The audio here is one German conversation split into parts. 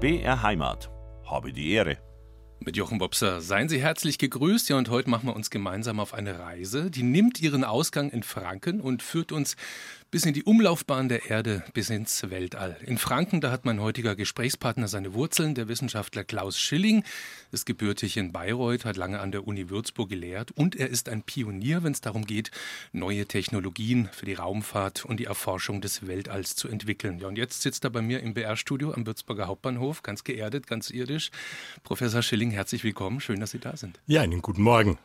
BR Heimat. Habe die Ehre. Mit Jochen Wopser seien Sie herzlich gegrüßt. Ja, und heute machen wir uns gemeinsam auf eine Reise. Die nimmt ihren Ausgang in Franken und führt uns bis in die Umlaufbahn der Erde, bis ins Weltall. In Franken, da hat mein heutiger Gesprächspartner seine Wurzeln, der Wissenschaftler Klaus Schilling, ist gebürtig in Bayreuth, hat lange an der Uni Würzburg gelehrt und er ist ein Pionier, wenn es darum geht, neue Technologien für die Raumfahrt und die Erforschung des Weltalls zu entwickeln. Ja, und jetzt sitzt er bei mir im BR-Studio am Würzburger Hauptbahnhof, ganz geerdet, ganz irdisch. Professor Schilling, herzlich willkommen, schön, dass Sie da sind. Ja, einen guten Morgen.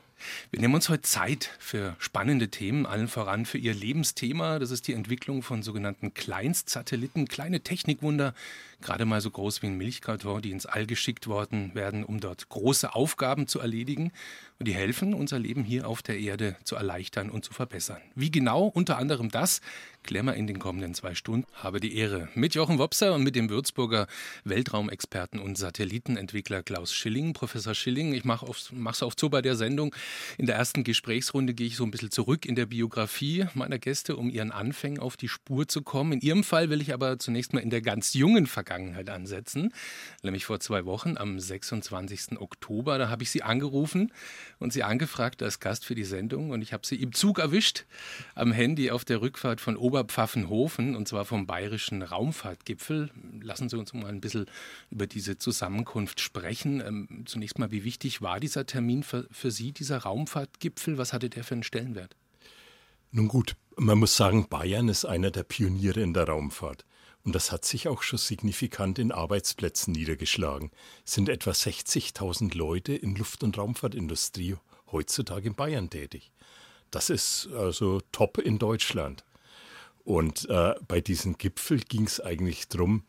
Wir nehmen uns heute Zeit für spannende Themen, allen voran für Ihr Lebensthema. Das ist die Entwicklung von sogenannten Kleinstsatelliten, kleine Technikwunder, gerade mal so groß wie ein Milchkarton, die ins All geschickt worden werden, um dort große Aufgaben zu erledigen. Und die helfen, unser Leben hier auf der Erde zu erleichtern und zu verbessern. Wie genau unter anderem das, wir in den kommenden zwei Stunden. Habe die Ehre mit Jochen Wopser und mit dem Würzburger Weltraumexperten und Satellitenentwickler Klaus Schilling. Professor Schilling, ich mache es oft so bei der Sendung. In der ersten Gesprächsrunde gehe ich so ein bisschen zurück in der Biografie meiner Gäste, um ihren Anfängen auf die Spur zu kommen. In Ihrem Fall will ich aber zunächst mal in der ganz jungen Vergangenheit ansetzen. Nämlich vor zwei Wochen, am 26. Oktober, da habe ich Sie angerufen und Sie angefragt als Gast für die Sendung. Und ich habe Sie im Zug erwischt, am Handy auf der Rückfahrt von Oberpfaffenhofen, und zwar vom Bayerischen Raumfahrtgipfel. Lassen Sie uns mal ein bisschen über diese Zusammenkunft sprechen. Ähm, zunächst mal, wie wichtig war dieser Termin für, für Sie, dieser Raumfahrtgipfel? Was hatte der für einen Stellenwert? Nun gut, man muss sagen, Bayern ist einer der Pioniere in der Raumfahrt. Und das hat sich auch schon signifikant in Arbeitsplätzen niedergeschlagen. Es sind etwa 60.000 Leute in Luft- und Raumfahrtindustrie heutzutage in Bayern tätig. Das ist also top in Deutschland. Und äh, bei diesem Gipfel ging es eigentlich darum,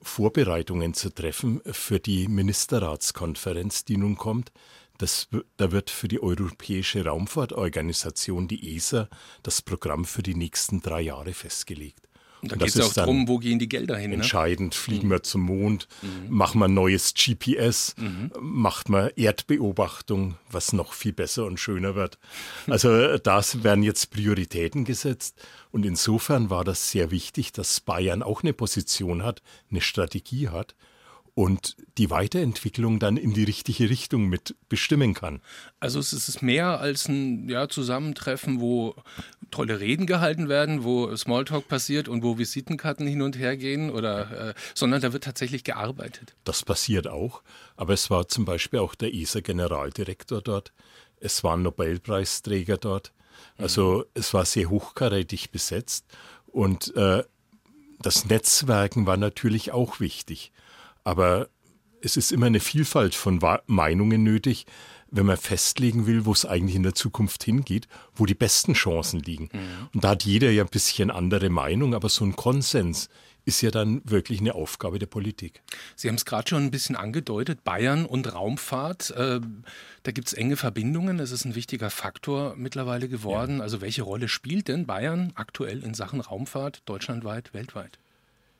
Vorbereitungen zu treffen für die Ministerratskonferenz, die nun kommt. Das, da wird für die Europäische Raumfahrtorganisation, die ESA, das Programm für die nächsten drei Jahre festgelegt. Und da geht es auch darum, wo gehen die Gelder hin. Ne? Entscheidend, ne? fliegen mhm. wir zum Mond, mhm. machen wir neues GPS, mhm. macht man Erdbeobachtung, was noch viel besser und schöner wird. Also das werden jetzt Prioritäten gesetzt. Und insofern war das sehr wichtig, dass Bayern auch eine Position hat, eine Strategie hat und die Weiterentwicklung dann in die richtige Richtung mit bestimmen kann. Also es ist mehr als ein ja, Zusammentreffen, wo tolle Reden gehalten werden, wo Smalltalk passiert und wo Visitenkarten hin und her gehen, oder, äh, sondern da wird tatsächlich gearbeitet. Das passiert auch, aber es war zum Beispiel auch der ESA-Generaldirektor dort, es waren Nobelpreisträger dort, also mhm. es war sehr hochkarätig besetzt und äh, das Netzwerken war natürlich auch wichtig. Aber es ist immer eine Vielfalt von Meinungen nötig, wenn man festlegen will, wo es eigentlich in der Zukunft hingeht, wo die besten Chancen liegen. Mhm. Und da hat jeder ja ein bisschen andere Meinung, aber so ein Konsens ist ja dann wirklich eine Aufgabe der Politik. Sie haben es gerade schon ein bisschen angedeutet, Bayern und Raumfahrt, äh, da gibt es enge Verbindungen, das ist ein wichtiger Faktor mittlerweile geworden. Ja. Also welche Rolle spielt denn Bayern aktuell in Sachen Raumfahrt deutschlandweit, weltweit?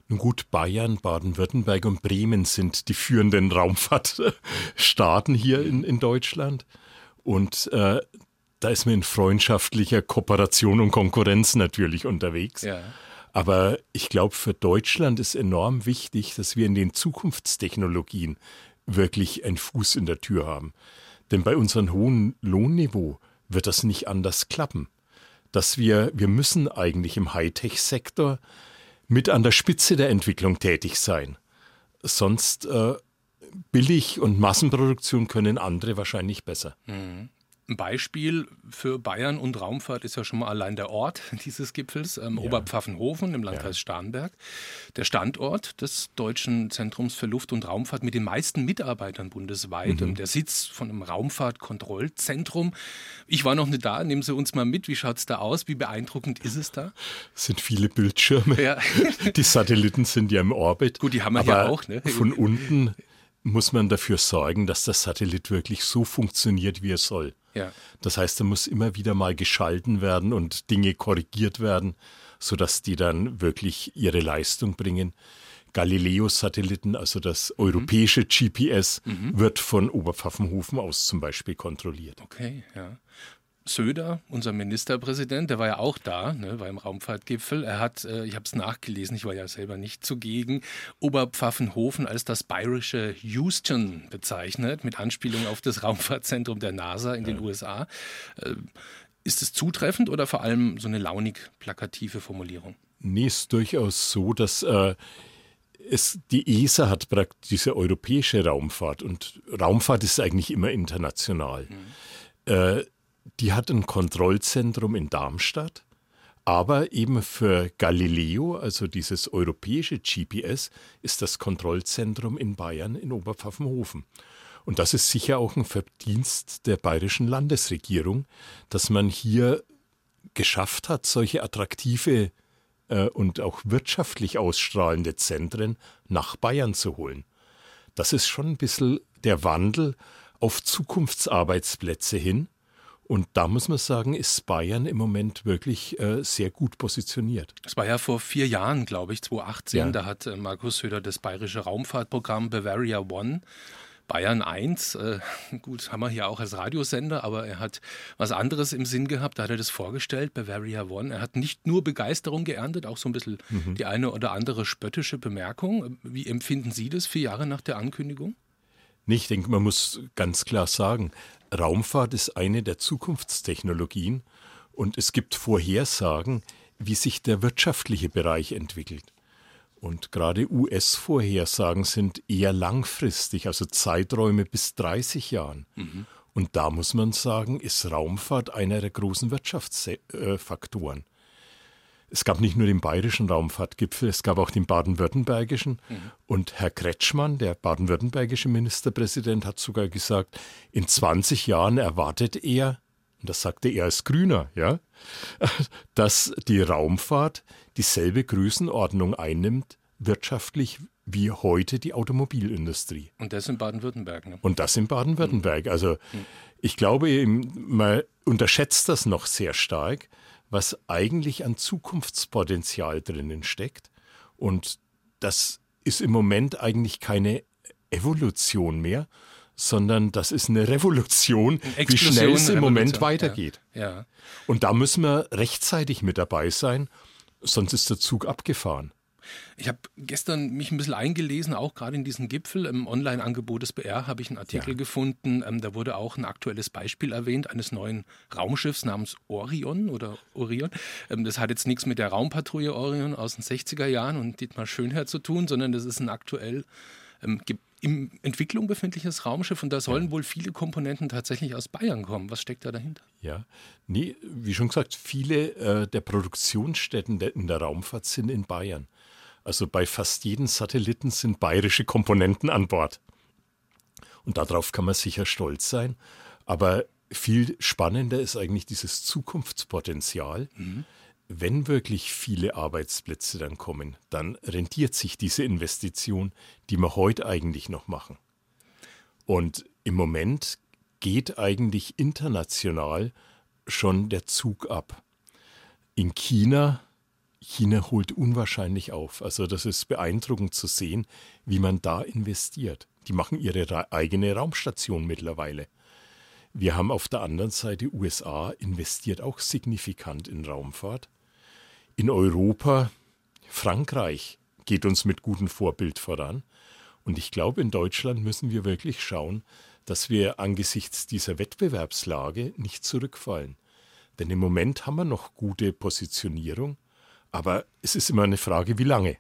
Nun gut, Bayern, Baden-Württemberg und Bremen sind die führenden Raumfahrtstaaten hier in, in Deutschland. Und äh, da ist man in freundschaftlicher Kooperation und Konkurrenz natürlich unterwegs. Ja. Aber ich glaube, für Deutschland ist enorm wichtig, dass wir in den Zukunftstechnologien wirklich einen Fuß in der Tür haben. Denn bei unserem hohen Lohnniveau wird das nicht anders klappen. Dass wir, wir müssen eigentlich im Hightech-Sektor mit an der Spitze der Entwicklung tätig sein. Sonst äh, billig und Massenproduktion können andere wahrscheinlich besser. Mhm. Ein Beispiel für Bayern und Raumfahrt ist ja schon mal allein der Ort dieses Gipfels, ähm, ja. Oberpfaffenhofen im Landkreis ja. Starnberg. Der Standort des Deutschen Zentrums für Luft- und Raumfahrt mit den meisten Mitarbeitern bundesweit. Mhm. Der Sitz von einem Raumfahrtkontrollzentrum. Ich war noch nicht da, nehmen Sie uns mal mit. Wie schaut es da aus? Wie beeindruckend ist es da? Es sind viele Bildschirme. Ja. die Satelliten sind ja im Orbit. Gut, die haben wir ja auch. Ne? Von unten muss man dafür sorgen, dass der Satellit wirklich so funktioniert, wie er soll. Ja. Das heißt, er muss immer wieder mal geschalten werden und Dinge korrigiert werden, sodass die dann wirklich ihre Leistung bringen. Galileo-Satelliten, also das mhm. europäische GPS, mhm. wird von Oberpfaffenhofen aus zum Beispiel kontrolliert. Okay, ja. Söder, unser Ministerpräsident, der war ja auch da ne, beim Raumfahrtgipfel. Er hat, äh, ich habe es nachgelesen, ich war ja selber nicht zugegen, Oberpfaffenhofen als das bayerische Houston bezeichnet, mit Anspielung auf das Raumfahrtzentrum der NASA in den USA. Äh, ist es zutreffend oder vor allem so eine launig plakative Formulierung? Nee, ist durchaus so, dass äh, es, die ESA hat praktisch diese europäische Raumfahrt und Raumfahrt ist eigentlich immer international. Mhm. Äh, die hat ein Kontrollzentrum in Darmstadt, aber eben für Galileo, also dieses europäische GPS, ist das Kontrollzentrum in Bayern in Oberpfaffenhofen. Und das ist sicher auch ein Verdienst der bayerischen Landesregierung, dass man hier geschafft hat, solche attraktive äh, und auch wirtschaftlich ausstrahlende Zentren nach Bayern zu holen. Das ist schon ein bisschen der Wandel auf Zukunftsarbeitsplätze hin. Und da muss man sagen, ist Bayern im Moment wirklich äh, sehr gut positioniert. Es war ja vor vier Jahren, glaube ich, 2018, ja. da hat äh, Markus Söder das bayerische Raumfahrtprogramm Bavaria One Bayern 1, äh, gut, haben wir hier auch als Radiosender, aber er hat was anderes im Sinn gehabt, da hat er das vorgestellt, Bavaria One. Er hat nicht nur Begeisterung geerntet, auch so ein bisschen mhm. die eine oder andere spöttische Bemerkung. Wie empfinden Sie das vier Jahre nach der Ankündigung? Ich denke, man muss ganz klar sagen, Raumfahrt ist eine der Zukunftstechnologien und es gibt Vorhersagen, wie sich der wirtschaftliche Bereich entwickelt. Und gerade US-Vorhersagen sind eher langfristig, also Zeiträume bis 30 Jahren. Mhm. Und da muss man sagen, ist Raumfahrt einer der großen Wirtschaftsfaktoren. Es gab nicht nur den bayerischen Raumfahrtgipfel, es gab auch den baden-württembergischen. Mhm. Und Herr Kretschmann, der baden-württembergische Ministerpräsident, hat sogar gesagt, in 20 Jahren erwartet er, und das sagte er als Grüner, ja, dass die Raumfahrt dieselbe Größenordnung einnimmt, wirtschaftlich wie heute die Automobilindustrie. Und das in Baden-Württemberg. Ne? Und das in Baden-Württemberg. Mhm. Also mhm. ich glaube, man unterschätzt das noch sehr stark, was eigentlich an Zukunftspotenzial drinnen steckt. Und das ist im Moment eigentlich keine Evolution mehr, sondern das ist eine Revolution, eine wie schnell es im Moment weitergeht. Ja, ja. Und da müssen wir rechtzeitig mit dabei sein, sonst ist der Zug abgefahren. Ich habe gestern mich ein bisschen eingelesen, auch gerade in diesem Gipfel. Im Online-Angebot des BR habe ich einen Artikel ja. gefunden. Ähm, da wurde auch ein aktuelles Beispiel erwähnt eines neuen Raumschiffs namens Orion oder Orion. Ähm, das hat jetzt nichts mit der Raumpatrouille Orion aus den 60er Jahren und Dietmar Schönherr zu tun, sondern das ist ein aktuell ähm, in Entwicklung befindliches Raumschiff und da sollen ja. wohl viele Komponenten tatsächlich aus Bayern kommen. Was steckt da dahinter? Ja, nee, wie schon gesagt, viele äh, der Produktionsstätten in der Raumfahrt sind in Bayern. Also bei fast jedem Satelliten sind bayerische Komponenten an Bord. Und darauf kann man sicher stolz sein. Aber viel spannender ist eigentlich dieses Zukunftspotenzial. Mhm wenn wirklich viele Arbeitsplätze dann kommen, dann rentiert sich diese Investition, die wir heute eigentlich noch machen. Und im Moment geht eigentlich international schon der Zug ab. In China, China holt unwahrscheinlich auf. Also das ist beeindruckend zu sehen, wie man da investiert. Die machen ihre eigene Raumstation mittlerweile. Wir haben auf der anderen Seite USA investiert auch signifikant in Raumfahrt in Europa, Frankreich geht uns mit gutem Vorbild voran. Und ich glaube, in Deutschland müssen wir wirklich schauen, dass wir angesichts dieser Wettbewerbslage nicht zurückfallen. Denn im Moment haben wir noch gute Positionierung, aber es ist immer eine Frage, wie lange.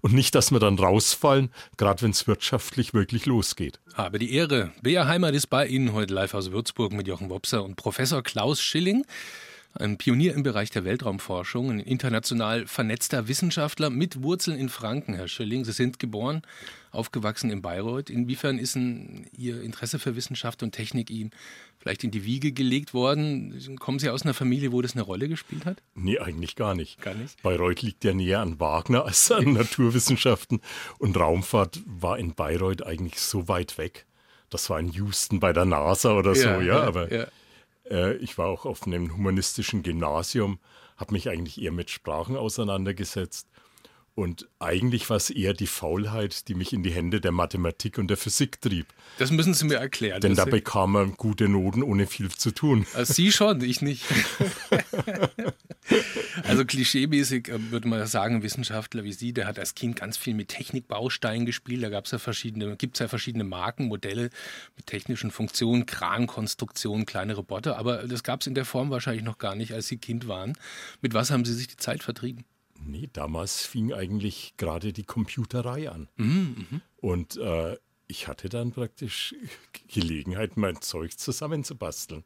Und nicht, dass wir dann rausfallen, gerade wenn es wirtschaftlich wirklich losgeht. Habe die Ehre. Bea Heimat ist bei Ihnen heute live aus Würzburg mit Jochen Wopser und Professor Klaus Schilling ein Pionier im Bereich der Weltraumforschung, ein international vernetzter Wissenschaftler mit Wurzeln in Franken, Herr Schilling. Sie sind geboren, aufgewachsen in Bayreuth. Inwiefern ist ein, Ihr Interesse für Wissenschaft und Technik Ihnen vielleicht in die Wiege gelegt worden? Kommen Sie aus einer Familie, wo das eine Rolle gespielt hat? Nee, eigentlich gar nicht. Gar nicht? Bayreuth liegt ja näher an Wagner als an Naturwissenschaften. Und Raumfahrt war in Bayreuth eigentlich so weit weg. Das war in Houston bei der NASA oder so, ja, ja aber. Ja ich war auch auf einem humanistischen Gymnasium, habe mich eigentlich eher mit Sprachen auseinandergesetzt. Und eigentlich war es eher die Faulheit, die mich in die Hände der Mathematik und der Physik trieb. Das müssen Sie mir erklären. Denn da bekam man gute Noten ohne viel zu tun. Also Sie schon, ich nicht. also klischeemäßig äh, würde man sagen, ein Wissenschaftler wie Sie, der hat als Kind ganz viel mit Technikbausteinen gespielt. Da gab es ja verschiedene, gibt es ja verschiedene Marken, Modelle mit technischen Funktionen, Krankonstruktionen, kleine Roboter. Aber das gab es in der Form wahrscheinlich noch gar nicht, als Sie Kind waren. Mit was haben Sie sich die Zeit vertrieben? Nee, damals fing eigentlich gerade die Computerei an. Mhm, mh. Und äh, ich hatte dann praktisch Gelegenheit, mein Zeug zusammenzubasteln.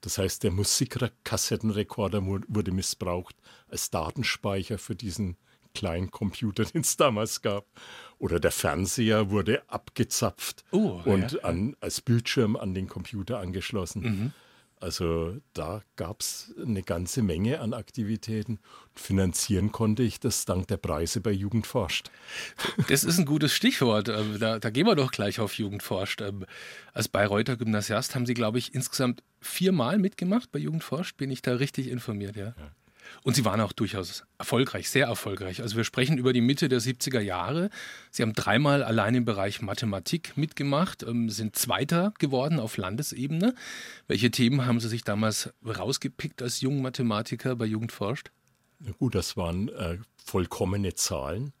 Das heißt, der Musikkassettenrekorder wurde missbraucht als Datenspeicher für diesen kleinen Computer, den es damals gab. Oder der Fernseher wurde abgezapft Oh, und ja. An, als Bildschirm an den Computer angeschlossen. Mhm. Also da gab es eine ganze Menge an Aktivitäten. Finanzieren konnte ich das dank der Preise bei Jugend forscht. Das ist ein gutes Stichwort. Ähm, Da, da gehen wir doch gleich auf Jugendforscht. Ähm, Als Bayreuther Gymnasiast haben Sie, glaube ich, insgesamt viermal mitgemacht bei Jugendforscht. Bin ich da richtig informiert, ja? Und Sie waren auch durchaus erfolgreich, sehr erfolgreich. Also wir sprechen über die Mitte der 70er Jahre. Sie haben dreimal allein im Bereich Mathematik mitgemacht, ähm, sind Zweiter geworden auf Landesebene. Welche Themen haben Sie sich damals rausgepickt als Jungmathematiker bei Jugendforscht? Na gut, das waren äh, vollkommene Zahlen.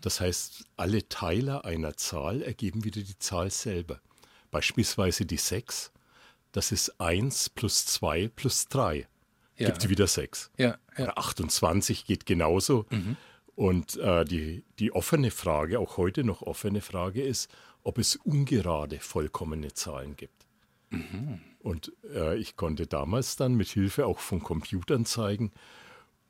Das heißt, alle Teiler einer Zahl ergeben wieder die Zahl selber. Beispielsweise die 6, das ist 1 plus 2 plus 3. Ja. Gibt sie wieder 6. Ja, ja. Oder 28 geht genauso. Und äh, die, die offene Frage, auch heute noch offene Frage ist, ob es ungerade vollkommene Zahlen gibt. Und äh, ich konnte damals dann mit Hilfe auch von Computern zeigen,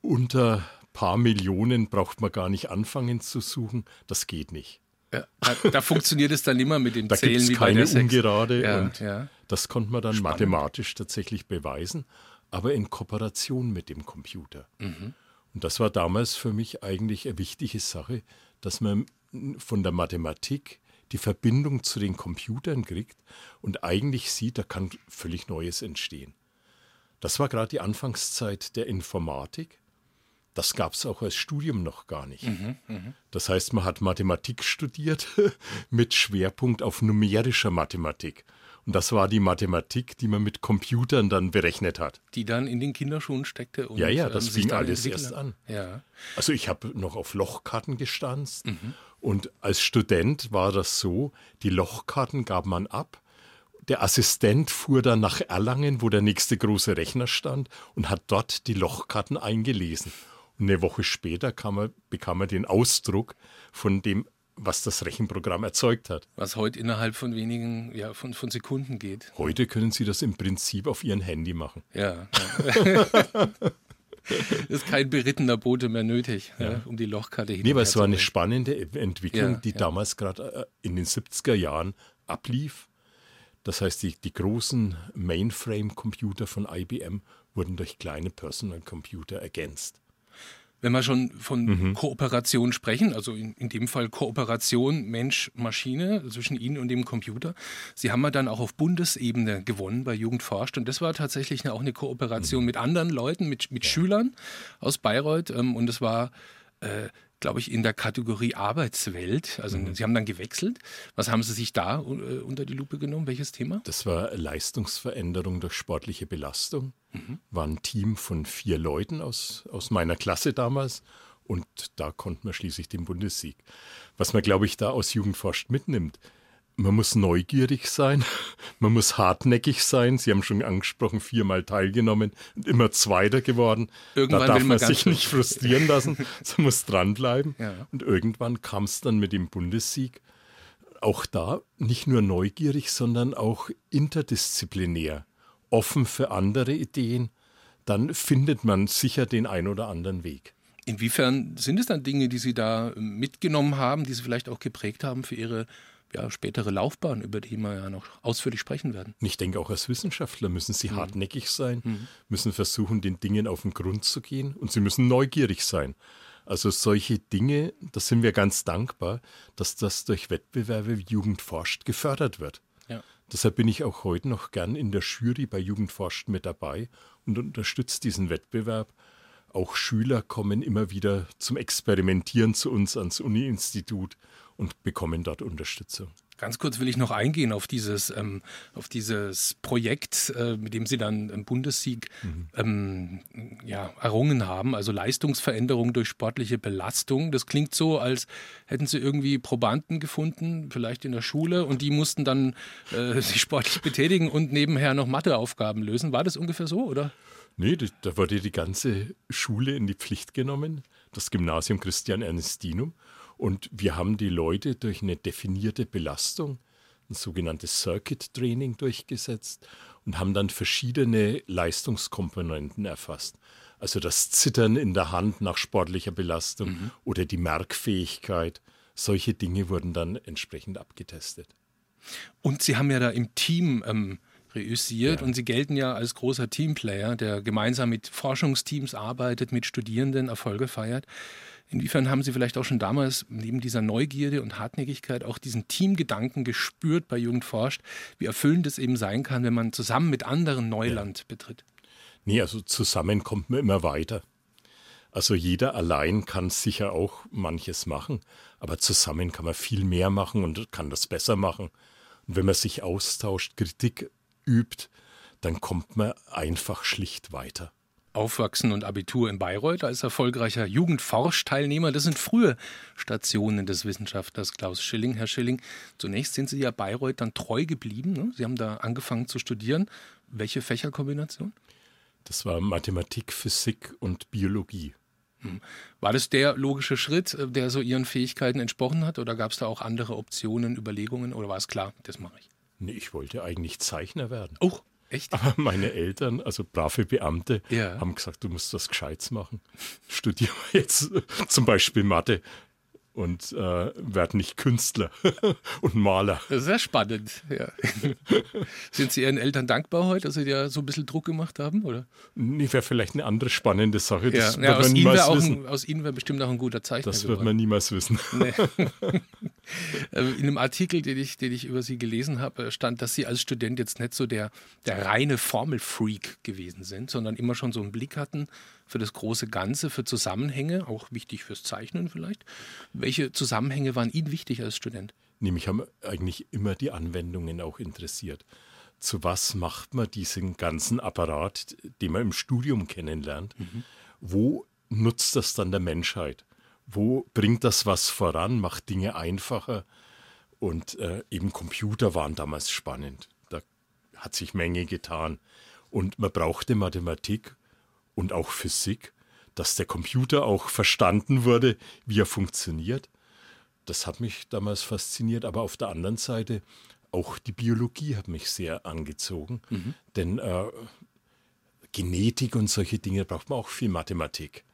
unter paar Millionen braucht man gar nicht anfangen zu suchen. Das geht nicht. Ja, da, da funktioniert es dann immer mit dem Da gibt Zählen es wie bei keine der Sechs. ungerade Ja, und ja. das konnte man dann Spannend. mathematisch tatsächlich beweisen, aber in Kooperation mit dem Computer. Mhm. Und das war damals für mich eigentlich eine wichtige Sache, dass man von der Mathematik die Verbindung zu den Computern kriegt und eigentlich sieht, da kann völlig Neues entstehen. Das war gerade die Anfangszeit der Informatik. Das gab es auch als Studium noch gar nicht. Das heißt, man hat Mathematik studiert mit Schwerpunkt auf numerischer Mathematik. Und das war die Mathematik, die man mit Computern dann berechnet hat. Die dann in den Kinderschuhen steckte. Und, Ja, ja, ähm, das fing alles erst an. Ja. Also ich habe noch auf Lochkarten gestanzt Mhm. und als Student war das so, die Lochkarten gab man ab. Der Assistent fuhr dann nach Erlangen, wo der nächste große Rechner stand und hat dort die Lochkarten eingelesen. Und eine Woche später er, bekam er den Ausdruck von dem, was das Rechenprogramm erzeugt hat. Was heute innerhalb von wenigen, ja, von, von Sekunden geht. Heute können Sie das im Prinzip auf Ihrem Handy machen. Ja. ist kein berittener Bote mehr nötig, ja, um die Lochkarte hin. Nee, aber her es war eine spannende E- Entwicklung, Ja, die ja. damals gerade äh, in den 70er Jahren ablief. Das heißt, die, die großen Mainframe-Computer von IBM wurden durch kleine Personal Computer ergänzt. Wenn wir schon von Mhm. Kooperation sprechen, also in, in dem Fall Kooperation Mensch-Maschine zwischen Ihnen und dem Computer, Sie haben ja dann auch auf Bundesebene gewonnen bei Jugend forscht und das war tatsächlich eine, auch eine Kooperation Mhm. mit anderen Leuten, mit, mit Schülern aus Bayreuth ähm, und es war, äh, glaube ich, in der Kategorie Arbeitswelt. Also Mhm. Sie haben dann gewechselt. Was haben Sie sich da äh, unter die Lupe genommen? Welches Thema? Das war Leistungsveränderung durch sportliche Belastung. War ein Team von vier Leuten aus, aus meiner Klasse damals. Und da konnten wir schließlich den Bundessieg. Was man, glaube ich, da aus Jugendforscht mitnimmt, man muss neugierig sein, man muss hartnäckig sein. Sie haben schon angesprochen, viermal teilgenommen und immer Zweiter geworden. Irgendwann da darf man man sich nicht frustrieren lassen, man muss dranbleiben. Ja. Und irgendwann kam es dann mit dem Bundessieg auch da nicht nur neugierig, sondern auch interdisziplinär, offen für andere Ideen, dann findet man sicher den ein oder anderen Weg. Inwiefern sind es dann Dinge, die Sie da mitgenommen haben, die Sie vielleicht auch geprägt haben für Ihre ja, spätere Laufbahn, über die wir ja noch ausführlich sprechen werden? Ich denke, auch als Wissenschaftler müssen sie hartnäckig sein, müssen versuchen, den Dingen auf den Grund zu gehen und sie müssen neugierig sein. Also solche Dinge, da sind wir ganz dankbar, dass das durch Wettbewerbe wie Jugend forscht gefördert wird. Ja. Deshalb bin ich auch heute noch gern in der Jury bei Jugend forscht mit dabei und unterstütze diesen Wettbewerb auch Schüler kommen immer wieder zum Experimentieren zu uns ans Uni-Institut und bekommen dort Unterstützung. Ganz kurz will ich noch eingehen auf dieses, ähm, auf dieses Projekt, äh, mit dem Sie dann einen Bundessieg mhm. ähm, ja, errungen haben, also Leistungsveränderung durch sportliche Belastung. Das klingt so, als hätten Sie irgendwie Probanden gefunden, vielleicht in der Schule, und die mussten dann äh, sich sportlich betätigen und nebenher noch Matheaufgaben lösen. War das ungefähr so, oder? Nee, da wurde die ganze Schule in die Pflicht genommen, das Gymnasium Christian Ernestinum. Und wir haben die Leute durch eine definierte Belastung, ein sogenanntes Circuit Training durchgesetzt und haben dann verschiedene Leistungskomponenten erfasst. Also das Zittern in der Hand nach sportlicher Belastung mhm. oder die Merkfähigkeit. Solche Dinge wurden dann entsprechend abgetestet. Und Sie haben ja da im Team ähm, reüssiert ja. und Sie gelten ja als großer Teamplayer, der gemeinsam mit Forschungsteams arbeitet, mit Studierenden Erfolge feiert. Inwiefern haben Sie vielleicht auch schon damals neben dieser Neugierde und Hartnäckigkeit auch diesen Teamgedanken gespürt bei Jugend forscht, wie erfüllend es eben sein kann, wenn man zusammen mit anderen Neuland ja. betritt? Nee, also zusammen kommt man immer weiter. Also jeder allein kann sicher auch manches machen, aber zusammen kann man viel mehr machen und kann das besser machen. Und wenn man sich austauscht, Kritik übt, dann kommt man einfach schlicht weiter. Aufwachsen und Abitur in Bayreuth als erfolgreicher Jugendforsch-Teilnehmer. Das sind frühe Stationen des Wissenschaftlers Klaus Schilling. Herr Schilling, zunächst sind Sie ja Bayreuth dann treu geblieben. Ne? Sie haben da angefangen zu studieren. Welche Fächerkombination? Das war Mathematik, Physik und Biologie. Hm. War das der logische Schritt, äh, der so Ihren Fähigkeiten entsprochen hat? Oder gab es da auch andere Optionen, Überlegungen? Oder war es klar, das mache ich? Nee, ich wollte eigentlich Zeichner werden. Oh, Echt? Aber meine Eltern, also brave Beamte, ja. haben gesagt, du musst das Gescheites machen. Studiere jetzt zum Beispiel Mathe und äh, werde nicht Künstler und Maler. Das ist sehr spannend, ja. Sind Sie Ihren Eltern dankbar heute, dass Sie dir so ein bisschen Druck gemacht haben? Oder? Nee, wäre vielleicht eine andere spannende Sache. Das ja, ja aus, Ihnen ein, aus, Ihnen wäre bestimmt auch ein guter Zeichner Das wird man niemals wissen. Nee. Ähm, in einem Artikel, den ich, den ich über Sie gelesen habe, stand, dass Sie als Student jetzt nicht so der, der reine Formelfreak gewesen sind, sondern immer schon so einen Blick hatten für das große Ganze, für Zusammenhänge, auch wichtig fürs Zeichnen vielleicht. Welche Zusammenhänge waren Ihnen wichtig als Student? Nämlich haben eigentlich immer die Anwendungen auch interessiert. Zu was macht man diesen ganzen Apparat, den man im Studium kennenlernt? Mhm. Wo nutzt das dann der Menschheit? Wo bringt das was voran, macht Dinge einfacher? Und äh, eben Computer waren damals spannend. Da hat sich Menge getan. Und man brauchte Mathematik und auch Physik, dass der Computer auch verstanden wurde, wie er funktioniert. Das hat mich damals fasziniert, aber auf der anderen Seite auch die Biologie hat mich sehr angezogen, mhm. denn äh, Genetik und solche Dinge braucht man auch viel Mathematik.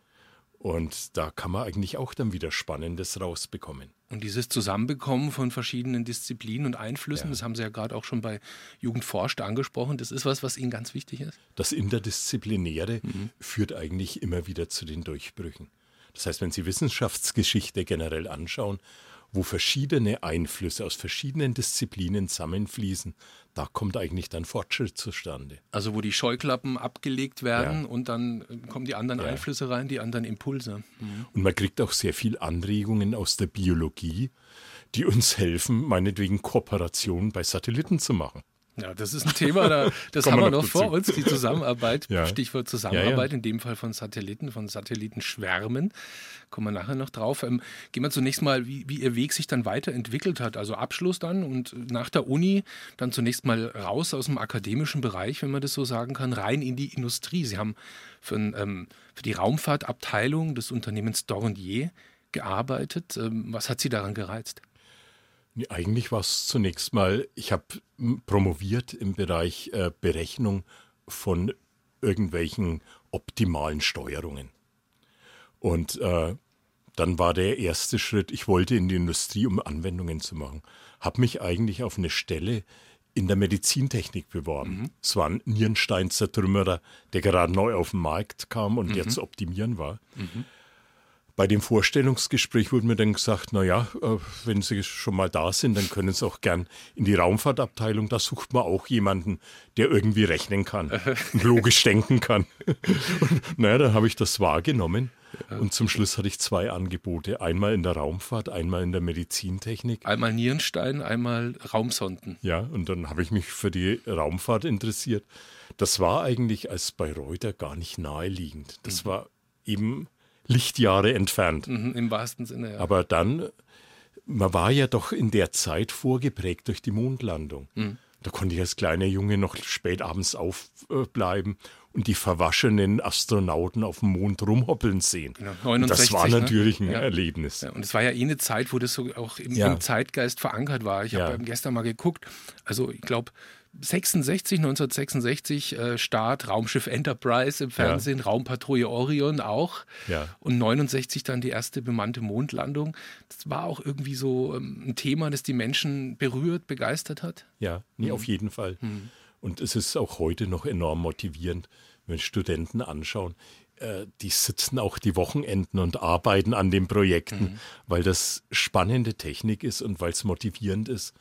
Und da kann man eigentlich auch dann wieder Spannendes rausbekommen. Und dieses Zusammenbekommen von verschiedenen Disziplinen und Einflüssen, ja. das haben Sie ja gerade auch schon bei Jugend forscht angesprochen, das ist was, was Ihnen ganz wichtig ist? Das Interdisziplinäre mhm. führt eigentlich immer wieder zu den Durchbrüchen. Das heißt, wenn Sie Wissenschaftsgeschichte generell anschauen, wo verschiedene Einflüsse aus verschiedenen Disziplinen zusammenfließen, da kommt eigentlich dann Fortschritt zustande. Also wo die Scheuklappen abgelegt werden ja. und dann kommen die anderen ja. Einflüsse rein, die anderen Impulse. Mhm. Und man kriegt auch sehr viel Anregungen aus der Biologie, die uns helfen, meinetwegen Kooperationen bei Satelliten zu machen. Ja, das ist ein Thema, da, das haben wir noch vor uns, die Zusammenarbeit, ja. Stichwort Zusammenarbeit, ja, ja. in dem Fall von Satelliten, von Satellitenschwärmen. Kommen wir nachher noch drauf. Ähm, gehen wir zunächst mal, wie, wie Ihr Weg sich dann weiterentwickelt hat. Also Abschluss dann und nach der Uni dann zunächst mal raus aus dem akademischen Bereich, wenn man das so sagen kann, rein in die Industrie. Sie haben für, ähm, für die Raumfahrtabteilung des Unternehmens Dornier gearbeitet. Ähm, was hat Sie daran gereizt? Nee, eigentlich war es zunächst mal, ich habe promoviert im Bereich äh, Berechnung von irgendwelchen optimalen Steuerungen. Und äh, dann war der erste Schritt, ich wollte in die Industrie, um Anwendungen zu machen. Habe mich eigentlich auf eine Stelle in der Medizintechnik beworben. Mhm. Es war ein Nierenstein-Zertrümmerer, der gerade neu auf den Markt kam und mhm. der zu optimieren war. Mhm. Bei dem Vorstellungsgespräch wurde mir dann gesagt, naja, äh, wenn Sie schon mal da sind, dann können Sie auch gern in die Raumfahrtabteilung. Da sucht man auch jemanden, der irgendwie rechnen kann und logisch denken kann. Und naja, dann habe ich das wahrgenommen. Und zum Schluss hatte ich zwei Angebote. Einmal in der Raumfahrt, einmal in der Medizintechnik. Einmal Nierenstein, einmal Raumsonden. Ja, und dann habe ich mich für die Raumfahrt interessiert. Das war eigentlich als Bayreuther gar nicht naheliegend. Das mhm. war eben Lichtjahre entfernt. Mhm, Im wahrsten Sinne, ja. Aber dann, man war ja doch in der Zeit vorgeprägt durch die Mondlandung. Mhm. Da konnte ich als kleiner Junge noch spät abends aufbleiben und die verwaschenen Astronauten auf dem Mond rumhoppeln sehen. Genau, 69, das war ne? natürlich ne? ein ja. Erlebnis. Ja, und es war ja eh eine Zeit, wo das so auch im, ja. im Zeitgeist verankert war. Ich habe gestern mal geguckt. Also ich glaube, 66, 1966 äh, Start Raumschiff Enterprise im Fernsehen, ja. Raumpatrouille Orion auch. Ja. Und 69 dann die erste bemannte Mondlandung. Das war auch irgendwie so ähm, ein Thema, das die Menschen berührt, begeistert hat. Ja, nee, mhm. auf jeden Fall. Mhm. Und es ist auch heute noch enorm motivierend, wenn Studenten anschauen. Äh, die sitzen auch die Wochenenden und arbeiten an den Projekten, mhm. weil das spannende Technik ist und weil es motivierend ist.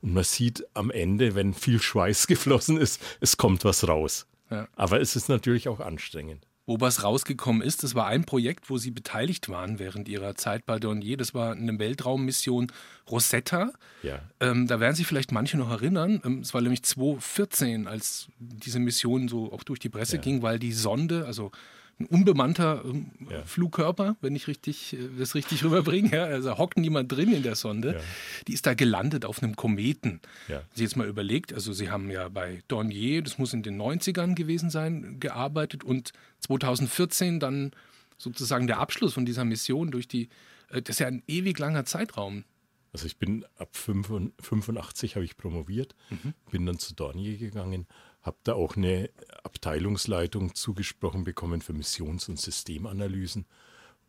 Und man sieht am Ende, wenn viel Schweiß geflossen ist, es kommt was raus. Ja. Aber es ist natürlich auch anstrengend. Wo was rausgekommen ist, das war ein Projekt, wo Sie beteiligt waren während Ihrer Zeit bei Dornier. Das war eine Weltraummission Rosetta. Ja. Ähm, da werden sich vielleicht manche noch erinnern. Ähm, es war nämlich 2014, als diese Mission so auch durch die Presse ja. ging, weil die Sonde, also ein unbemannter ähm, ja. Flugkörper, wenn ich richtig, äh, das richtig rüberbringe. Ja, also hockt niemand drin in der Sonde. Ja. Die ist da gelandet auf einem Kometen. Ja. Sie jetzt mal überlegt, also Sie haben ja bei Dornier, das muss in den 90ern gewesen sein, gearbeitet und 2014 dann sozusagen der Abschluss von dieser Mission durch die, äh, das ist ja ein ewig langer Zeitraum. Also ich bin ab 85 habe ich promoviert, mhm. bin dann zu Dornier gegangen habe da auch eine Abteilungsleitung zugesprochen bekommen für Missions- und Systemanalysen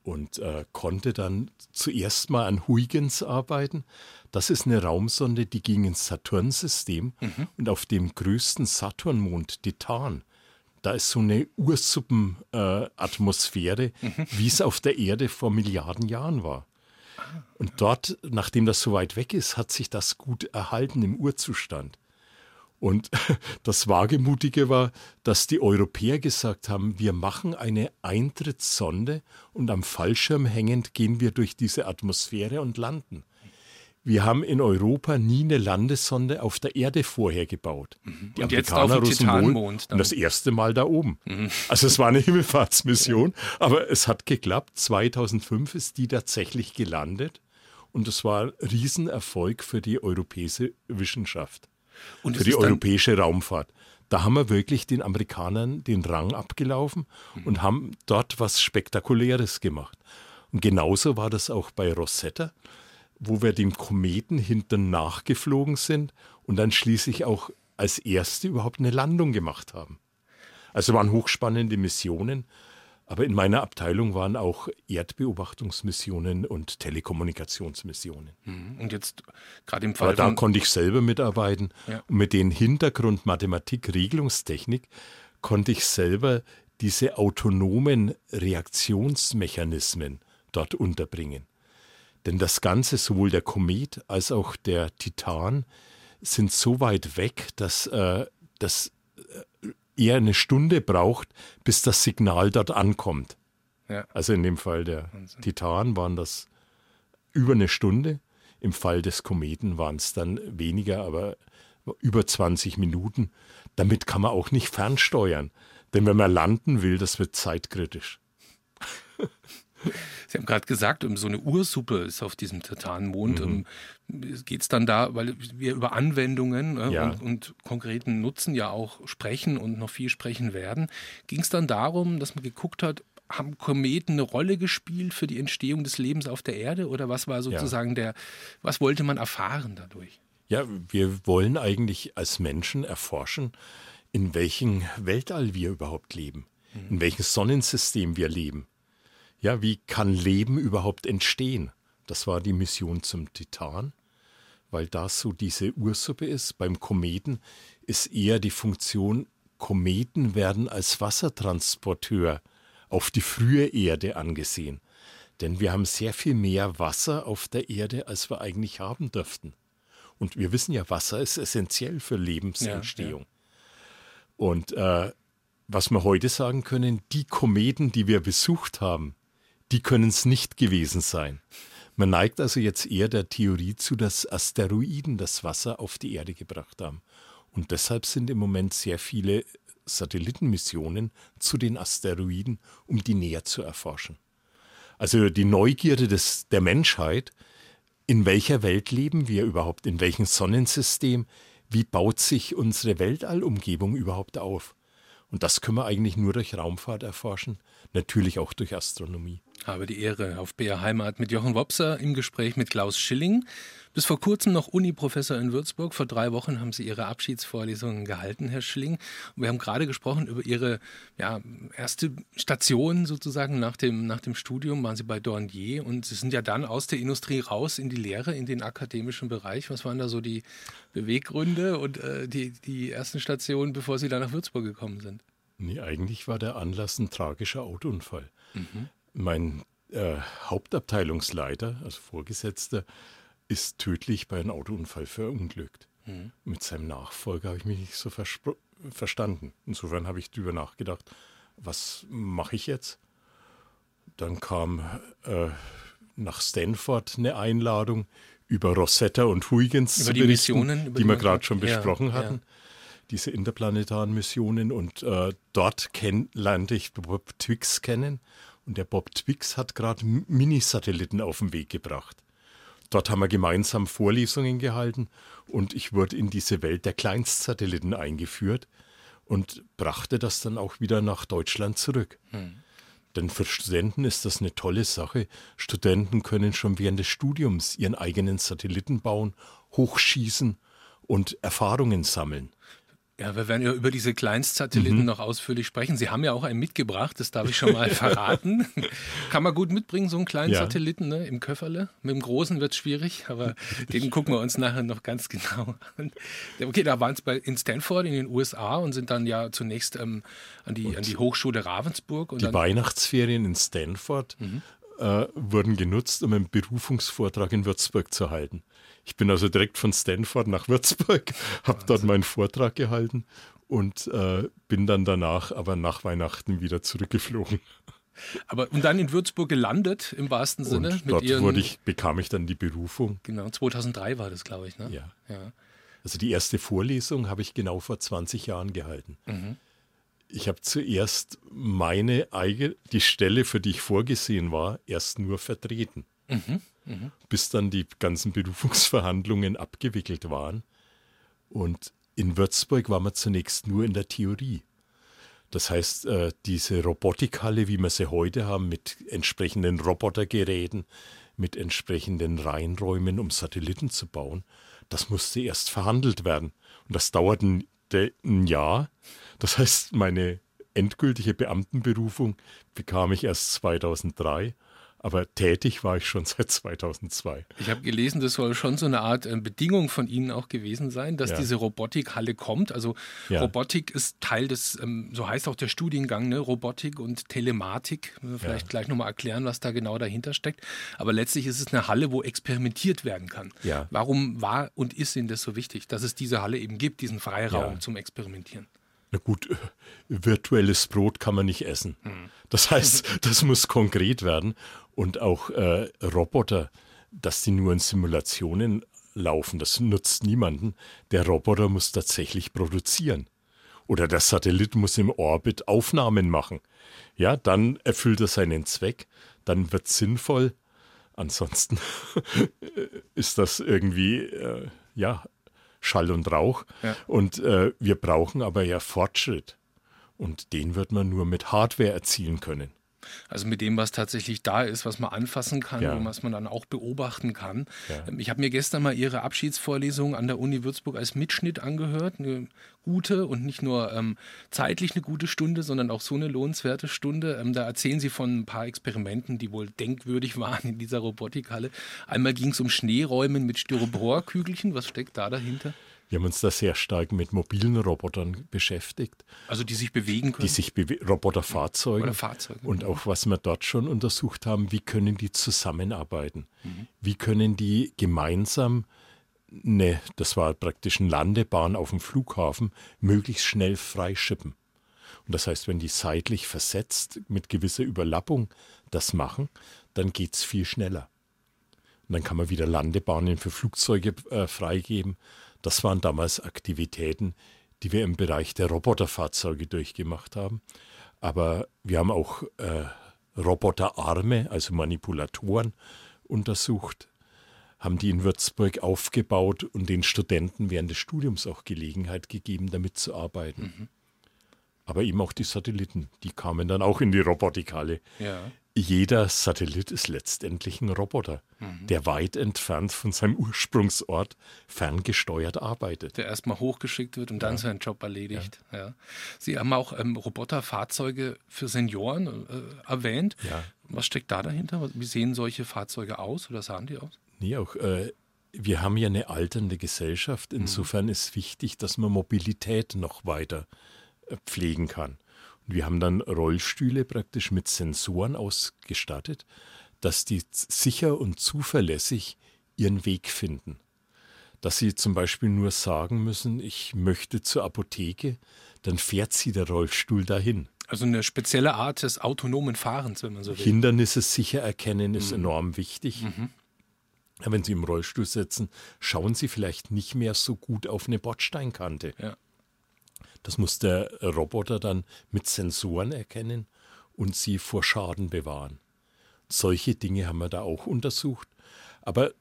und äh, konnte dann zuerst mal an Huygens arbeiten. Das ist eine Raumsonde, die ging ins Saturn-System mhm. und auf dem größten Saturnmond, Titan, da ist so eine Ursuppenatmosphäre, äh, mhm. wie es auf der Erde vor Milliarden Jahren war. Und dort, nachdem das so weit weg ist, hat sich das gut erhalten im Urzustand. Und das Wagemutige war, dass die Europäer gesagt haben, wir machen eine Eintrittssonde und am Fallschirm hängend gehen wir durch diese Atmosphäre und landen. Wir haben in Europa nie eine Landesonde auf der Erde vorher gebaut. Mhm. Die und Amerikaner jetzt auf dem wohl und das erste Mal da oben. Mhm. Also es war eine Himmelfahrtsmission, aber es hat geklappt. 2005 ist die tatsächlich gelandet und es war ein Riesenerfolg für die europäische Wissenschaft. Und für die europäische Raumfahrt. Da haben wir wirklich den Amerikanern den Rang abgelaufen mhm. und haben dort was Spektakuläres gemacht. Und genauso war das auch bei Rosetta, wo wir dem Kometen hinten nachgeflogen sind und dann schließlich auch als erste überhaupt eine Landung gemacht haben. Also waren hochspannende Missionen aber in meiner Abteilung waren auch Erdbeobachtungsmissionen und Telekommunikationsmissionen. Mhm. Und jetzt gerade im Fall. Aber da konnte ich selber mitarbeiten. Ja. Und mit den Hintergrund Mathematik, Regelungstechnik konnte ich selber diese autonomen Reaktionsmechanismen dort unterbringen. Denn das Ganze, sowohl der Komet als auch der Titan, sind so weit weg, dass äh, das eher eine Stunde braucht, bis das Signal dort ankommt. Ja. Also in dem Fall der Wahnsinn. Titan waren das über eine Stunde. Im Fall des Kometen waren es dann weniger, aber über 20 Minuten. Damit kann man auch nicht fernsteuern. Denn wenn man landen will, das wird zeitkritisch. Sie haben gerade gesagt, um so eine Ursuppe ist auf diesem Titanmond. Mhm. Geht es dann da, weil wir über Anwendungen ne, ja. und, und, konkreten Nutzen ja auch sprechen und noch viel sprechen werden, ging es dann darum, dass man geguckt hat, haben Kometen eine Rolle gespielt für die Entstehung des Lebens auf der Erde oder was war sozusagen ja. der, was wollte man erfahren dadurch? Ja, wir wollen eigentlich als Menschen erforschen, in welchem Weltall wir überhaupt leben, mhm. in welchem Sonnensystem wir leben. Ja, wie kann Leben überhaupt entstehen? Das war die Mission zum Titan, weil das so diese Ursuppe ist. Beim Kometen ist eher die Funktion, Kometen werden als Wassertransporteur auf die frühe Erde angesehen. Denn wir haben sehr viel mehr Wasser auf der Erde, als wir eigentlich haben dürften. Und wir wissen ja, Wasser ist essentiell für Lebensentstehung. Ja, ja. Und äh, was wir heute sagen können, die Kometen, die wir besucht haben, die können es nicht gewesen sein. Man neigt also jetzt eher der Theorie zu, dass Asteroiden das Wasser auf die Erde gebracht haben. Und deshalb sind im Moment sehr viele Satellitenmissionen zu den Asteroiden, um die näher zu erforschen. Also die Neugierde des, der Menschheit, in welcher Welt leben wir überhaupt, in welchem Sonnensystem, wie baut sich unsere Weltallumgebung überhaupt auf? Und das können wir eigentlich nur durch Raumfahrt erforschen, natürlich auch durch Astronomie. Habe die Ehre auf BR Heimat mit Jochen Wopser im Gespräch mit Klaus Schilling. Bis vor kurzem noch Uni-Professor in Würzburg. Vor drei Wochen haben Sie Ihre Abschiedsvorlesungen gehalten, Herr Schilling. Und wir haben gerade gesprochen über Ihre ja, erste Station sozusagen nach dem, nach dem Studium. Waren Sie bei Dornier und Sie sind ja dann aus der Industrie raus in die Lehre, in den akademischen Bereich. Was waren da so die Beweggründe und äh, die, die ersten Stationen, bevor Sie dann nach Würzburg gekommen sind? Nee, eigentlich war der Anlass ein tragischer Autounfall. Mhm. Mein äh, Hauptabteilungsleiter, also Vorgesetzter, ist tödlich bei einem Autounfall verunglückt. Mhm. Mit seinem Nachfolger habe ich mich nicht so verstanden. Insofern habe ich darüber nachgedacht, was mache ich jetzt? Dann kam äh, nach Stanford eine Einladung über Rosetta und Huygens über die Missionen, über die, die wir gerade schon besprochen ja, hatten. Ja. Diese interplanetaren Missionen und äh, dort lernte ich Bob Twix kennen und der Bob Twix hat gerade Minisatelliten auf den Weg gebracht. Dort haben wir gemeinsam Vorlesungen gehalten und ich wurde in diese Welt der Kleinstsatelliten eingeführt und brachte das dann auch wieder nach Deutschland zurück. Hm. Denn für Studenten ist das eine tolle Sache. Studenten können schon während des Studiums ihren eigenen Satelliten bauen, hochschießen und Erfahrungen sammeln. Ja, wir werden ja über diese Kleinstsatelliten mhm. noch ausführlich sprechen. Sie haben ja auch einen mitgebracht, das darf ich schon mal verraten. Kann man gut mitbringen, so einen kleinen ja. Satelliten ne, im Köfferle. Mit dem großen wird es schwierig, aber den gucken wir uns nachher noch ganz genau an. Okay, da waren es in Stanford in den USA und sind dann ja zunächst ähm, an, die, an die Hochschule Ravensburg. die Weihnachtsferien in Stanford mhm. äh, wurden genutzt, um einen Berufungsvortrag in Würzburg zu halten. Ich bin also direkt von Stanford nach Würzburg, habe dort meinen Vortrag gehalten und äh, bin dann danach, aber nach Weihnachten wieder zurückgeflogen. Aber und dann in Würzburg gelandet, im wahrsten Sinne. Und dort ihren, wurde ich, bekam ich dann die Berufung. Genau, 2003 war das, glaube ich. Ne? Ja. ja. Also die erste Vorlesung habe ich genau vor 20 Jahren gehalten. Mhm. Ich habe zuerst meine eigene, die Stelle, für die ich vorgesehen war, erst nur vertreten. Mhm mhm. bis dann die ganzen Berufungsverhandlungen abgewickelt waren. Und in Würzburg war man zunächst nur in der Theorie. Das heißt, äh, diese Robotikhalle, wie wir sie heute haben, mit entsprechenden Robotergeräten, mit entsprechenden Reinräumen, um Satelliten zu bauen, das musste erst verhandelt werden. Und das dauerte ein Jahr. Das heißt, meine endgültige Beamtenberufung bekam ich erst 2003 aber tätig war ich schon seit 2002. Ich habe gelesen, das soll schon so eine Art äh, Bedingung von Ihnen auch gewesen sein, dass ja. diese Robotikhalle kommt. Also ja. Robotik ist Teil des, ähm, so heißt auch der Studiengang, ne? Robotik und Telematik. Vielleicht ja. gleich nochmal erklären, was da genau dahinter steckt. Aber letztlich ist es eine Halle, wo experimentiert werden kann. Ja. Warum war und ist Ihnen das so wichtig, dass es diese Halle eben gibt, diesen Freiraum zum Experimentieren? Na gut, virtuelles Brot kann man nicht essen. Das heißt, das muss konkret werden. Und auch äh, Roboter, dass die nur in Simulationen laufen, das nutzt niemanden. Der Roboter muss tatsächlich produzieren. Oder der Satellit muss im Orbit Aufnahmen machen. Ja, dann erfüllt er seinen Zweck, dann wird es sinnvoll. Ansonsten ist das irgendwie, äh, ja, Schall und Rauch. Ja. Und äh, wir brauchen aber ja Fortschritt. Und den wird man nur mit Hardware erzielen können. Also mit dem, was tatsächlich da ist, was man anfassen kann ja. und was man dann auch beobachten kann. Ja. Ähm, ich habe mir gestern mal Ihre Abschiedsvorlesung an der Uni Würzburg als Mitschnitt angehört. Eine gute und nicht nur ähm, zeitlich eine gute Stunde, sondern auch so eine lohnenswerte Stunde. Ähm, da erzählen Sie von ein paar Experimenten, die wohl denkwürdig waren in dieser Robotikhalle. Einmal ging es um Schneeräumen mit Styroporkügelchen. Was steckt da dahinter? Wir haben uns da sehr stark mit mobilen Robotern beschäftigt. Also die sich bewegen können? Die sich bewe Roboterfahrzeuge. Oder Fahrzeuge. Und auch was wir dort schon untersucht haben, wie können die zusammenarbeiten? Mhm. Wie können die gemeinsam eine, das war praktisch eine Landebahn auf dem Flughafen, möglichst schnell freischippen. Und das heißt, wenn die seitlich versetzt mit gewisser Überlappung das machen, dann geht es viel schneller. Und dann kann man wieder Landebahnen für Flugzeuge äh, freigeben. Das waren damals Aktivitäten, die wir im Bereich der Roboterfahrzeuge durchgemacht haben. Aber wir haben auch äh, Roboterarme, also Manipulatoren, untersucht, haben die in Würzburg aufgebaut und den Studenten während des Studiums auch Gelegenheit gegeben, damit zu arbeiten. Mhm. Aber eben auch die Satelliten, die kamen dann auch in die Robotikhalle. Ja jeder Satellit ist letztendlich ein Roboter, mhm. der weit entfernt von seinem Ursprungsort ferngesteuert arbeitet. Der erstmal hochgeschickt wird und dann ja. seinen Job erledigt. Ja. ja. Sie haben auch ähm, Roboterfahrzeuge für Senioren äh, erwähnt. Was steckt da dahinter? Wie sehen solche Fahrzeuge aus oder sahen die aus? Nee, auch äh, wir haben ja eine alternde Gesellschaft. Mhm. Insofern mhm. ist wichtig, dass man Mobilität noch weiter äh, pflegen kann. Wir haben dann Rollstühle praktisch mit Sensoren ausgestattet, dass die sicher und zuverlässig ihren Weg finden. Dass sie zum Beispiel nur sagen müssen, ich möchte zur Apotheke, dann fährt sie der Rollstuhl dahin. Also eine spezielle Art des autonomen Fahrens, wenn man so will. Hindernisse sicher erkennen ist mhm. enorm wichtig. Mhm. Wenn Sie im Rollstuhl sitzen, schauen Sie vielleicht nicht mehr so gut auf eine Bordsteinkante. Ja. Das muss der Roboter dann mit Sensoren erkennen und sie vor Schaden bewahren. Solche Dinge haben wir da auch untersucht. Aber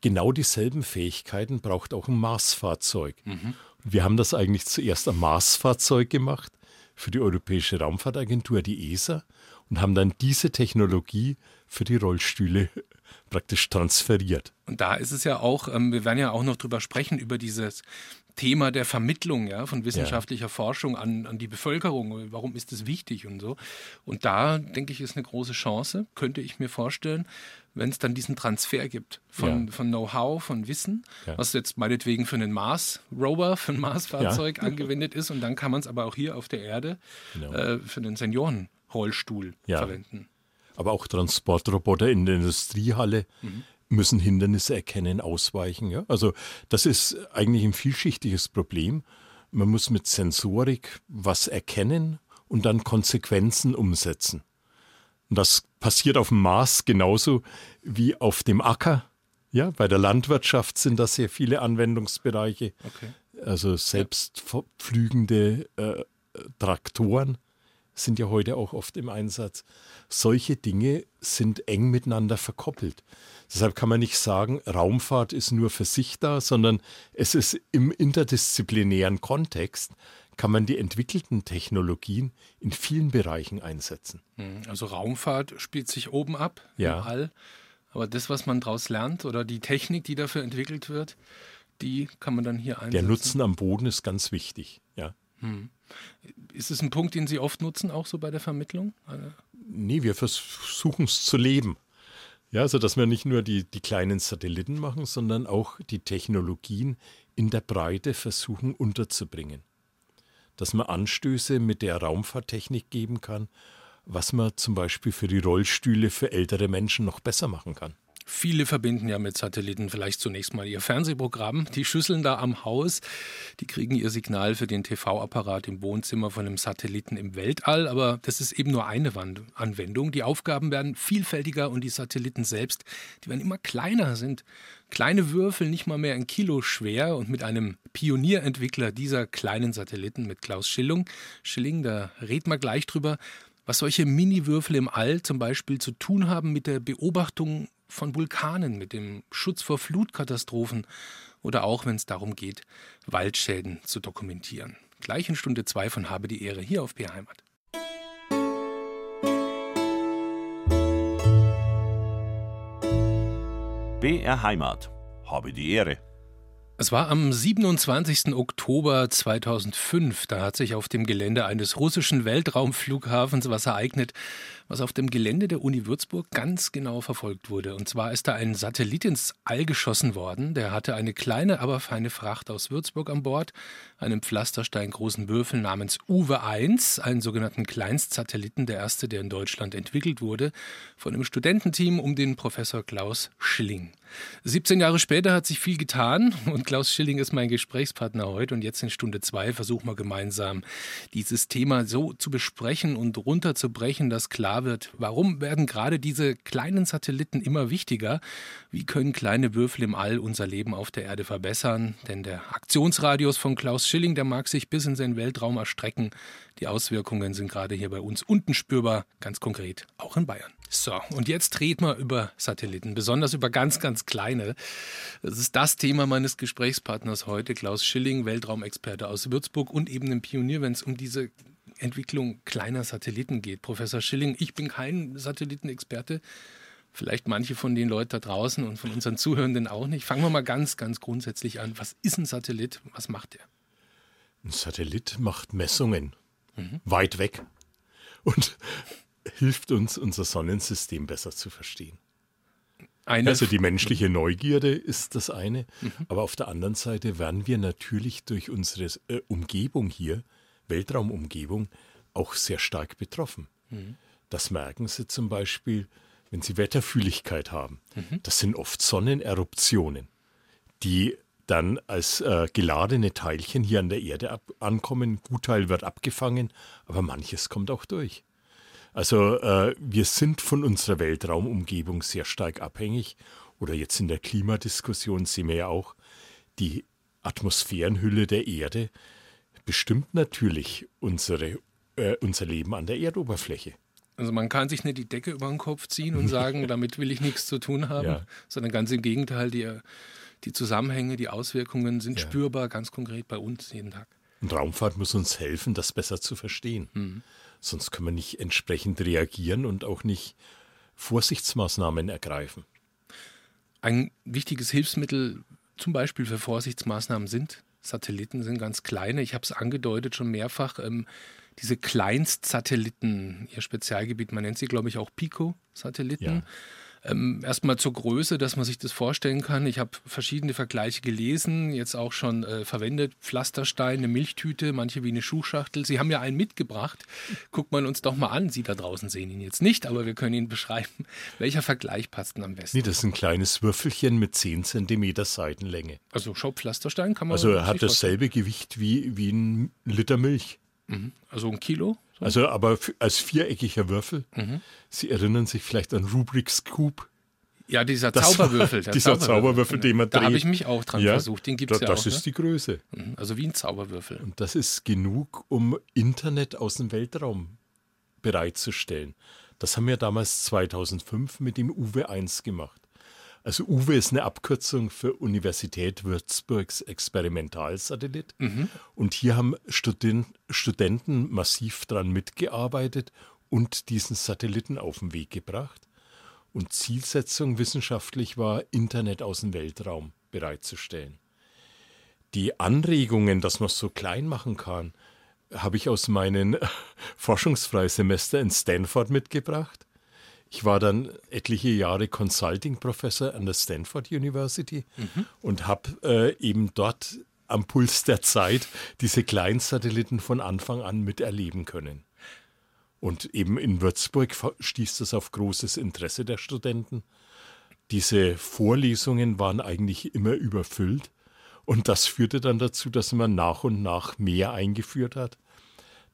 genau dieselben Fähigkeiten braucht auch ein Marsfahrzeug. Mhm. Wir haben das eigentlich zuerst am Marsfahrzeug gemacht für die Europäische Raumfahrtagentur, die ESA, und haben dann diese Technologie für die Rollstühle praktisch transferiert. Und da ist es ja auch, ähm, wir werden ja auch noch drüber sprechen, über dieses Thema der Vermittlung ja, von wissenschaftlicher ja. Forschung an, an die Bevölkerung. Warum ist das wichtig und so? Und da, denke ich, ist eine große Chance, könnte ich mir vorstellen, wenn es dann diesen Transfer gibt von, ja. von Know-how, von Wissen, ja. was jetzt meinetwegen für einen Mars-Rover, für ein Mars-Fahrzeug angewendet ist. Und dann kann man es aber auch hier auf der Erde genau. äh, für den Seniorenrollstuhl verwenden. Aber auch Transportroboter in der Industriehalle. Mhm müssen Hindernisse erkennen, ausweichen. Ja? Also das ist eigentlich ein vielschichtiges Problem. Man muss mit Sensorik was erkennen und dann Konsequenzen umsetzen. Und das passiert auf dem Mars genauso wie auf dem Acker. Ja, bei der Landwirtschaft sind da sehr viele Anwendungsbereiche. Okay. Also selbstflügende äh, Traktoren sind ja heute auch oft im Einsatz. Solche Dinge sind eng miteinander verkoppelt. Deshalb kann man nicht sagen, Raumfahrt ist nur für sich da, sondern es ist im interdisziplinären Kontext, kann man die entwickelten Technologien in vielen Bereichen einsetzen. Hm, also Raumfahrt spielt sich oben ab ja. im All, aber das, was man daraus lernt oder die Technik, die dafür entwickelt wird, die kann man dann hier einsetzen. Der Nutzen am Boden ist ganz wichtig, ja. Hm. Ist es ein Punkt, den Sie oft nutzen, auch so bei der Vermittlung? Nee, wir versuchen es zu leben. Ja, also dass wir nicht nur die, die kleinen Satelliten machen, sondern auch die Technologien in der Breite versuchen unterzubringen. Dass man Anstöße mit der Raumfahrttechnik geben kann, was man zum Beispiel für die Rollstühle für ältere Menschen noch besser machen kann. Viele verbinden ja mit Satelliten vielleicht zunächst mal ihr Fernsehprogramm. Die Schüsseln da am Haus, die kriegen ihr Signal für den TV-Apparat im Wohnzimmer von einem Satelliten im Weltall. Aber das ist eben nur eine Anwendung. Die Aufgaben werden vielfältiger und die Satelliten selbst, die werden immer kleiner, sind kleine Würfel, nicht mal mehr ein Kilo schwer. Und mit einem Pionierentwickler dieser kleinen Satelliten, mit Klaus Schilling, Schilling, da reden wir gleich drüber, was solche Mini-Würfel im All zum Beispiel zu tun haben mit der Beobachtung von Vulkanen, mit dem Schutz vor Flutkatastrophen oder auch, wenn es darum geht, Waldschäden zu dokumentieren. Gleich in Stunde 2 von Habe die Ehre hier auf PR Heimat. BR Heimat. Habe die Ehre. Es war am 27. Oktober 2005. Da hat sich auf dem Gelände eines russischen Weltraumflughafens was ereignet, was auf dem Gelände der Uni Würzburg ganz genau verfolgt wurde. Und zwar ist da ein Satellit ins All geschossen worden. Der hatte eine kleine, aber feine Fracht aus Würzburg an Bord, einen pflastersteingroßen Würfel namens Uwe 1, einen sogenannten Kleinstsatelliten, der erste, der in Deutschland entwickelt wurde, von einem Studententeam um den Professor Klaus Schilling. 17 Jahre später hat sich viel getan und Klaus Schilling ist mein Gesprächspartner heute. Und jetzt in Stunde zwei versuchen wir gemeinsam dieses Thema so zu besprechen und runterzubrechen, dass klar wird, warum werden gerade diese kleinen Satelliten immer wichtiger? Wie können kleine Würfel im All unser Leben auf der Erde verbessern? Denn der Aktionsradius von Klaus Schilling, der mag sich bis in seinen Weltraum erstrecken. Die Auswirkungen sind gerade hier bei uns unten spürbar, ganz konkret auch in Bayern. So, und jetzt reden wir über Satelliten, besonders über ganz, ganz kleine. Das ist das Thema meines Gesprächspartners heute, Klaus Schilling, Weltraumexperte aus Würzburg und eben ein Pionier, wenn es um diese Entwicklung kleiner Satelliten geht. Professor Schilling, ich bin kein Satellitenexperte. Vielleicht manche von den Leuten da draußen und von unseren Zuhörenden auch nicht. Fangen wir mal ganz, ganz grundsätzlich an. Was ist ein Satellit? Was macht er? Ein Satellit macht Messungen mhm. weit weg. Und hilft uns, unser Sonnensystem besser zu verstehen. Eine also die menschliche Neugierde ist das eine, mhm. aber auf der anderen Seite werden wir natürlich durch unsere äh, Umgebung hier, Weltraumumgebung, auch sehr stark betroffen. Mhm. Das merken Sie zum Beispiel, wenn Sie Wetterfühligkeit haben. Mhm. Das sind oft Sonneneruptionen, die dann als äh, geladene Teilchen hier an der Erde ankommen. Gutteil wird abgefangen, aber manches kommt auch durch. Also äh, wir sind von unserer Weltraumumgebung sehr stark abhängig. Oder jetzt in der Klimadiskussion sehen wir ja auch, die Atmosphärenhülle der Erde bestimmt natürlich unsere, äh, unser Leben an der Erdoberfläche. Also man kann sich nicht die Decke über den Kopf ziehen und sagen, damit will ich nichts zu tun haben, ja. sondern ganz im Gegenteil, die, die Zusammenhänge, die Auswirkungen sind ja. spürbar, ganz konkret bei uns jeden Tag. Und Raumfahrt muss uns helfen, das besser zu verstehen. Mhm. Sonst können wir nicht entsprechend reagieren und auch nicht Vorsichtsmaßnahmen ergreifen. Ein wichtiges Hilfsmittel zum Beispiel für Vorsichtsmaßnahmen sind Satelliten, sind ganz kleine. Ich habe es angedeutet schon mehrfach. Ähm, diese Kleinstsatelliten, ihr Spezialgebiet, man nennt sie, glaube ich, auch Pico-Satelliten. Ja. Ähm, erstmal zur Größe, dass man sich das vorstellen kann. Ich habe verschiedene Vergleiche gelesen, jetzt auch schon äh, verwendet. Pflasterstein, eine Milchtüte, manche wie eine Schuhschachtel. Sie haben ja einen mitgebracht. Guckt man uns doch mal an. Sie da draußen sehen ihn jetzt nicht, aber wir können ihn beschreiben. Welcher Vergleich passt denn am besten? Nee, das ist ein kleines Würfelchen mit 10 cm Seitenlänge. Also Schaupflasterstein kann man. Also er hat dasselbe Gewicht wie, wie ein Liter Milch. Mhm. Also ein Kilo? Also aber als viereckiger Würfel. Mhm. Sie erinnern sich vielleicht an Rubrik's Cube. Ja, dieser das Zauberwürfel. dieser Zauberwürfel, Zauberwürfel den man dreht. Da habe ich mich auch dran ja, versucht. Den gibt es ja auch. Das ist ne? die Größe. Mhm, also wie ein Zauberwürfel. Und das ist genug, um Internet aus dem Weltraum bereitzustellen. Das haben wir damals 2005 mit dem Uwe 1 gemacht. Also Uwe ist eine Abkürzung für Universität Würzburgs Experimentalsatellit. Mhm. Und hier haben Student, Studenten massiv dran mitgearbeitet und diesen Satelliten auf den Weg gebracht. Und Zielsetzung wissenschaftlich war, Internet aus dem Weltraum bereitzustellen. Die Anregungen, dass man es so klein machen kann, habe ich aus meinen Forschungsfreisemester in Stanford mitgebracht. Ich war dann etliche Jahre Consulting-Professor an der Stanford University mhm. und habe äh, eben dort am Puls der Zeit diese Kleinsatelliten von Anfang an miterleben können. Und eben in Würzburg stieß das auf großes Interesse der Studenten. Diese Vorlesungen waren eigentlich immer überfüllt. Und das führte dann dazu, dass man nach und nach mehr eingeführt hat,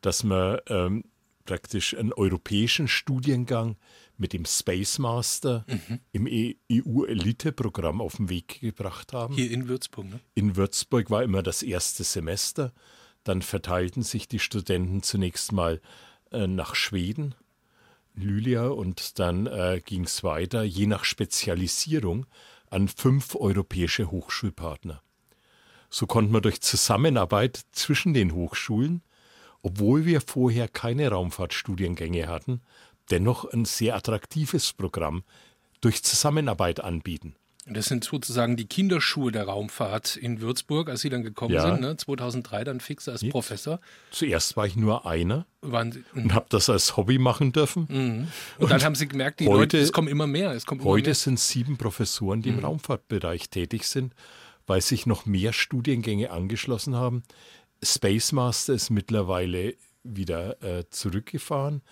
dass man ähm, praktisch einen europäischen Studiengang mit dem Space Master mhm. im EU-Elite-Programm auf den Weg gebracht haben. Hier in Würzburg, ne? In Würzburg war immer das erste Semester. Dann verteilten sich die Studenten zunächst mal äh, nach Schweden, Lylia, und dann äh, ging es weiter, je nach Spezialisierung, an fünf europäische Hochschulpartner. So konnte man durch Zusammenarbeit zwischen den Hochschulen, obwohl wir vorher keine Raumfahrtstudiengänge hatten, dennoch ein sehr attraktives Programm durch Zusammenarbeit anbieten. Das sind sozusagen die Kinderschuhe der Raumfahrt in Würzburg, als Sie dann gekommen Ja. sind, ne? 2003 dann fix als Jetzt. Professor. Zuerst war ich nur einer Waren Sie, und habe das als Hobby machen dürfen. Mhm. und dann haben Sie gemerkt, die heute- Leute, es kommen immer mehr. Es immer Heute mehr. sind sieben Professoren, Mhm. die im Raumfahrtbereich tätig sind, weil sich noch mehr Studiengänge angeschlossen haben. Space Master ist mittlerweile wieder äh, zurückgefahren,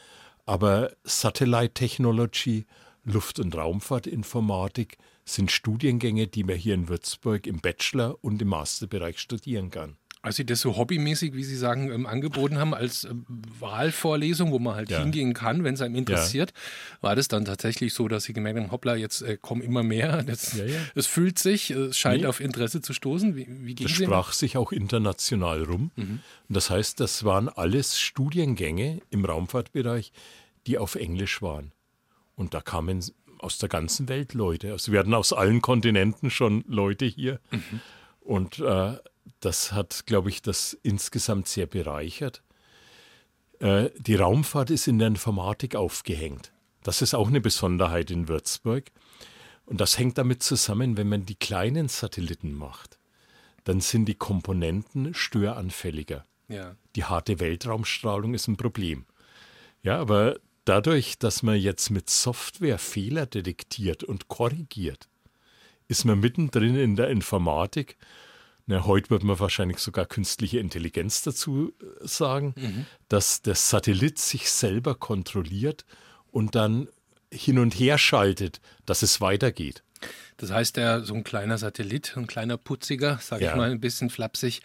aber Satellite Technology, Luft- und Raumfahrtinformatik sind Studiengänge, die man hier in Würzburg im Bachelor- und im Masterbereich studieren kann. Als Sie das so hobbymäßig, wie Sie sagen, ähm, angeboten haben, als ähm, Wahlvorlesung, wo man halt Ja. hingehen kann, wenn es einem interessiert, war das dann tatsächlich so, dass Sie gemerkt haben, hoppla, jetzt äh, kommen immer mehr, das, Ja, ja. es fühlt sich, es scheint Nee. auf Interesse zu stoßen. Wie, wie ging Das sprach sich auch international rum. Und das heißt, das waren alles Studiengänge im Raumfahrtbereich, die auf Englisch waren. Und da kamen aus der ganzen Welt Leute. Also wir hatten aus allen Kontinenten schon Leute hier. Und äh, das hat, glaube ich, das insgesamt sehr bereichert. Äh, die Raumfahrt ist in der Informatik aufgehängt. Das ist auch eine Besonderheit in Würzburg. Und das hängt damit zusammen, wenn man die kleinen Satelliten macht, dann sind die Komponenten störanfälliger. Ja. Die harte Weltraumstrahlung ist ein Problem. Ja, aber dadurch, dass man jetzt mit Software Fehler detektiert und korrigiert, ist man mittendrin in der Informatik. Na, heute wird man wahrscheinlich sogar künstliche Intelligenz dazu äh, sagen, dass der Satellit sich selber kontrolliert und dann hin und her schaltet, dass es weitergeht. Das heißt, der, so ein kleiner Satellit, ein kleiner Putziger, sage Ja. ich mal ein bisschen flapsig,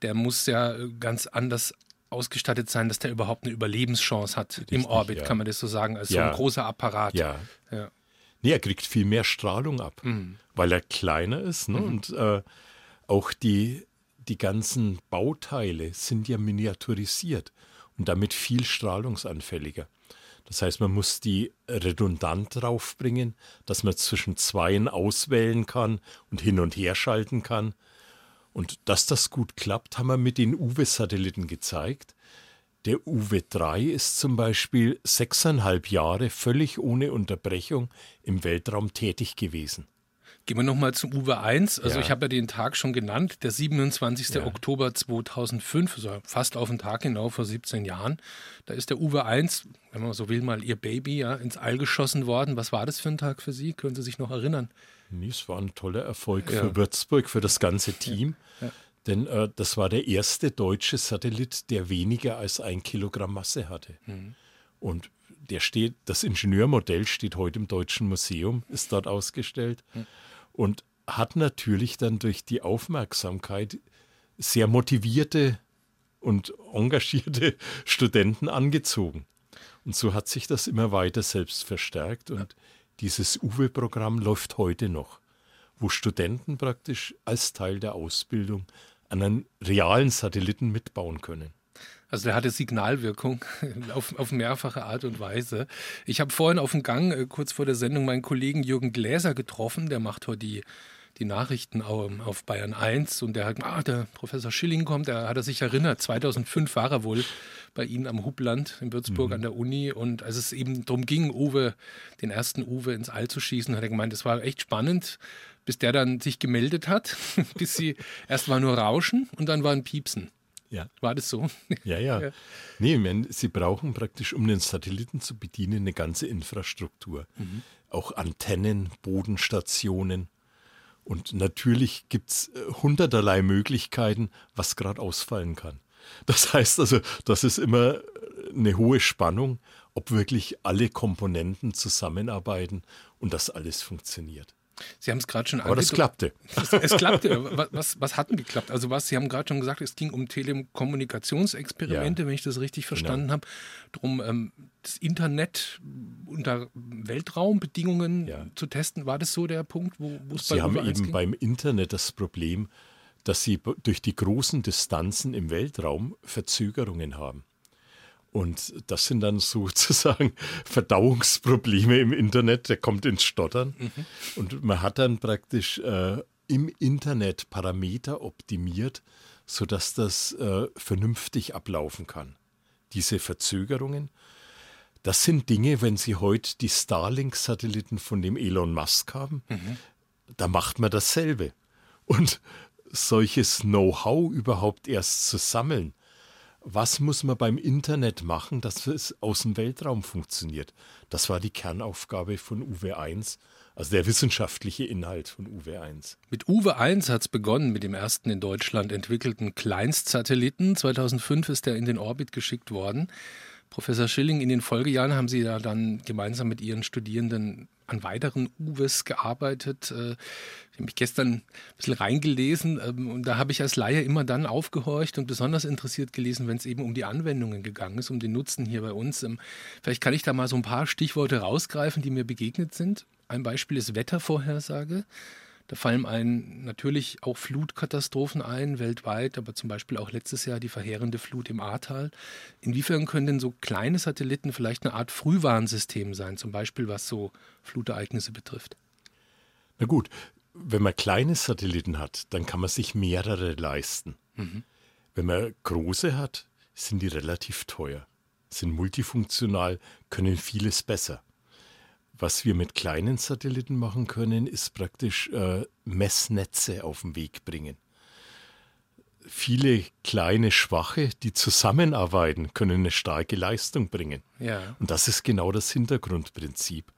der muss ja äh, ganz anders ausgestattet sein, dass der überhaupt eine Überlebenschance hat im Richtig, Orbit, ja. kann man das so sagen, als so Ja. ein großer Apparat. Ja, ja. Nee, er kriegt viel mehr Strahlung ab, weil er kleiner ist. Ne? Und äh, auch die, die ganzen Bauteile sind ja miniaturisiert und damit viel strahlungsanfälliger. Das heißt, man muss die redundant draufbringen, dass man zwischen Zweien auswählen kann und hin und her schalten kann. Und dass das gut klappt, haben wir mit den Uwe-Satelliten gezeigt. Der Uwe-3 ist zum Beispiel sechseinhalb Jahre völlig ohne Unterbrechung im Weltraum tätig gewesen. Gehen wir nochmal zum Uwe 1. Also Ja. ich habe ja den Tag schon genannt, der 27. Ja. Oktober 2005, also fast auf den Tag genau vor 17 Jahren. Da ist der Uwe 1, wenn man so will, mal ihr Baby, ja, ins All geschossen worden. Was war das für ein Tag für Sie? Können Sie sich noch erinnern? Nee, es war ein toller Erfolg Ja. für Würzburg, für das ganze Team. Denn äh, das war der erste deutsche Satellit, der weniger als ein Kilogramm Masse hatte. Und der steht, das Ingenieurmodell steht heute im Deutschen Museum, ist dort ausgestellt und hat natürlich dann durch die Aufmerksamkeit sehr motivierte und engagierte Studenten angezogen. Und so hat sich das immer weiter selbst verstärkt. Und dieses UWE-Programm läuft heute noch, wo Studenten praktisch als Teil der Ausbildung an einem realen Satelliten mitbauen können. Also der hatte Signalwirkung auf, auf mehrfache Art und Weise. Ich habe vorhin auf dem Gang, äh, kurz vor der Sendung, meinen Kollegen Jürgen Gläser getroffen. Der macht heute die, die Nachrichten au- auf Bayern 1 und der hat, ah, der Professor Schilling kommt, der hat er sich erinnert. 2005 war er wohl bei Ihnen am Hubland in Würzburg an der Uni und als es eben darum ging, Uwe, den ersten Uwe ins All zu schießen, hat er gemeint, das war echt spannend, bis der dann sich gemeldet hat, bis sie erst war nur Rauschen und dann war ein Piepsen. Ja. War das so? Ja, ja. Ja. Nee, meine, sie brauchen praktisch, um den Satelliten zu bedienen, eine ganze Infrastruktur. Auch Antennen, Bodenstationen. Und natürlich gibt es hunderterlei Möglichkeiten, was gerade ausfallen kann. Das heißt also, das ist immer eine hohe Spannung, ob wirklich alle Komponenten zusammenarbeiten und das alles funktioniert. Sie haben es gerade schon Aber das angedeutet. klappte. Es, es klappte. Was, was, was hat denn geklappt? Also was, Sie haben gerade schon gesagt, es ging um Telekommunikationsexperimente, Ja. wenn ich das richtig verstanden habe. Drum ähm, das Internet unter Weltraumbedingungen Ja. zu testen. War das so der Punkt, wo es bei Sie haben Uwe 1 eben ging? beim Internet das Problem, dass Sie durch die großen Distanzen im Weltraum Verzögerungen haben. Und das sind dann sozusagen Verdauungsprobleme im Internet, der kommt ins Stottern. Und man hat dann praktisch äh, im Internet Parameter optimiert, sodass das äh, vernünftig ablaufen kann. Diese Verzögerungen, das sind Dinge, wenn Sie heute die Starlink-Satelliten von dem Elon Musk haben, da macht man dasselbe. Und solches Know-how überhaupt erst zu sammeln, was muss man beim Internet machen, dass es aus dem Weltraum funktioniert? Das war die Kernaufgabe von UW1, also der wissenschaftliche Inhalt von UW1. Mit UW1 hat es begonnen, mit dem ersten in Deutschland entwickelten Kleinstsatelliten. 2005 ist er in den Orbit geschickt worden. Professor Schilling, in den Folgejahren haben Sie ja dann gemeinsam mit Ihren Studierenden an weiteren Uwes gearbeitet. Äh, ich habe mich gestern ein bisschen reingelesen ähm, und da habe ich als Laie immer dann aufgehorcht und besonders interessiert gelesen, wenn es eben um die Anwendungen gegangen ist, um den Nutzen hier bei uns. Ähm, vielleicht kann ich da mal so ein paar Stichworte rausgreifen, die mir begegnet sind. Ein Beispiel ist Wettervorhersage. Da fallen einem natürlich auch Flutkatastrophen ein, weltweit, aber zum Beispiel auch letztes Jahr die verheerende Flut im Ahrtal. Inwiefern können denn so kleine Satelliten vielleicht eine Art Frühwarnsystem sein, zum Beispiel was so Flutereignisse betrifft? Na gut, wenn man kleine Satelliten hat, dann kann man sich mehrere leisten. Mhm. Wenn man große hat, sind die relativ teuer, sind multifunktional, können vieles besser. Was wir mit kleinen Satelliten machen können, ist praktisch äh, Messnetze auf den Weg bringen. Viele kleine Schwache, die zusammenarbeiten, können eine starke Leistung bringen. Ja. Und das ist genau das Hintergrundprinzip.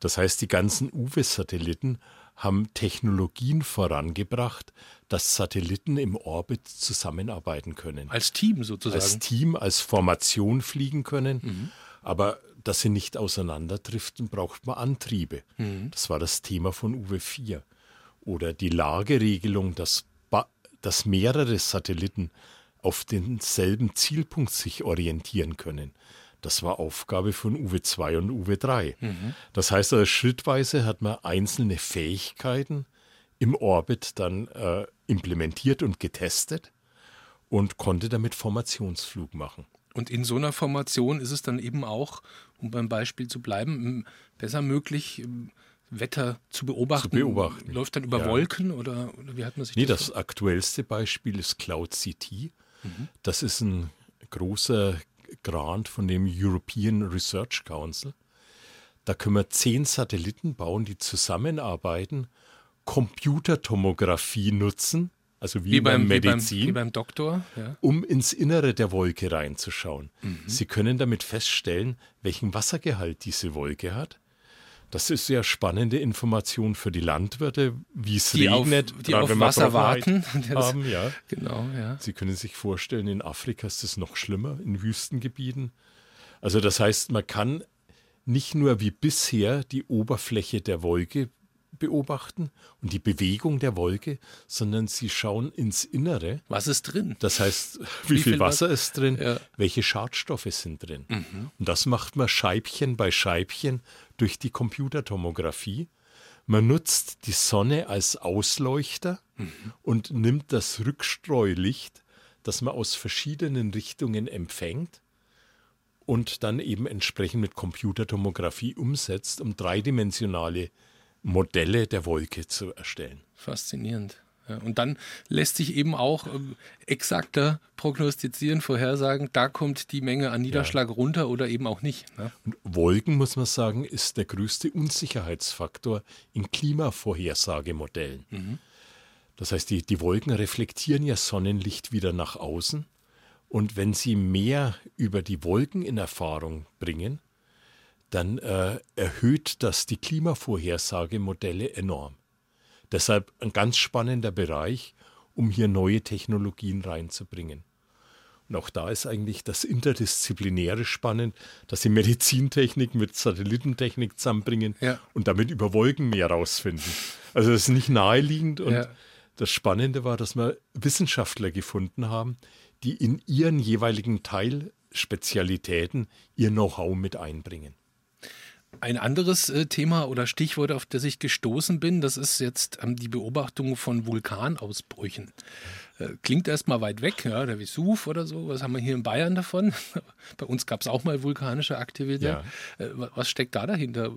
Das heißt, die ganzen UWE-Satelliten haben Technologien vorangebracht, dass Satelliten im Orbit zusammenarbeiten können. Als Team sozusagen. Als Team, als Formation fliegen können. Mhm. Aber dass sie nicht auseinanderdriften, braucht man Antriebe. Mhm. Das war das Thema von Uwe 4. Oder die Lageregelung, dass, dass mehrere Satelliten auf denselben Zielpunkt sich orientieren können. Das war Aufgabe von Uwe 2 und Uwe 3. Mhm. Das heißt, also, schrittweise hat man einzelne Fähigkeiten im Orbit dann äh, implementiert und getestet und konnte damit Formationsflug machen. Und in so einer Formation ist es dann eben auch, um beim Beispiel zu bleiben, besser möglich, Wetter zu beobachten. Zu beobachten. Läuft dann über ja. Wolken oder, oder, wie hat man sich nee, das? Nee, das aktuellste Beispiel ist Cloud CT. Mhm. Das ist ein großer Grant von dem European Research Council. Da können wir zehn Satelliten bauen, die zusammenarbeiten, Computertomographie nutzen also wie, wie beim, Medizin, wie beim, wie beim Doktor, ja. um ins Innere der Wolke reinzuschauen. Mhm. Sie können damit feststellen, welchen Wassergehalt diese Wolke hat. Das ist sehr spannende Information für die Landwirte, wie es die regnet, auf, die auf Wasser warten. Haben, ja. Genau, ja. Sie können sich vorstellen, in Afrika ist es noch schlimmer, in Wüstengebieten. Also das heißt, man kann nicht nur wie bisher die Oberfläche der Wolke beobachten und die Bewegung der Wolke, sondern sie schauen ins Innere. Was ist drin? Das heißt, wie, wie viel, viel, Wasser was? ist drin, ja. welche Schadstoffe sind drin. Mhm. Und das macht man Scheibchen bei Scheibchen durch die Computertomographie. Man nutzt die Sonne als Ausleuchter mhm. und nimmt das Rückstreulicht, das man aus verschiedenen Richtungen empfängt und dann eben entsprechend mit Computertomographie umsetzt, um dreidimensionale Modelle der Wolke zu erstellen. Faszinierend. Ja, und dann lässt sich eben auch äh, exakter prognostizieren, vorhersagen, da kommt die Menge an Niederschlag ja. runter oder eben auch nicht. Ne? Und Wolken, muss man sagen, ist der größte Unsicherheitsfaktor in Klimavorhersagemodellen. Mhm. Das heißt, die, die Wolken reflektieren ja Sonnenlicht wieder nach außen. Und wenn sie mehr über die Wolken in Erfahrung bringen, dann äh, erhöht das die Klimavorhersagemodelle enorm. Deshalb ein ganz spannender Bereich, um hier neue Technologien reinzubringen. Und auch da ist eigentlich das Interdisziplinäre spannend, dass sie Medizintechnik mit Satellitentechnik zusammenbringen ja. und damit über Wolken mehr rausfinden. Also das ist nicht naheliegend und ja. das Spannende war, dass wir Wissenschaftler gefunden haben, die in ihren jeweiligen Teilspezialitäten ihr Know-how mit einbringen. Ein anderes äh, Thema oder Stichwort, auf das ich gestoßen bin, das ist jetzt ähm, die Beobachtung von Vulkanausbrüchen. Äh, klingt erstmal weit weg, ja, der Vesuv oder so. Was haben wir hier in Bayern davon? Bei uns gab es auch mal vulkanische Aktivität. Ja. Äh, was steckt da dahinter?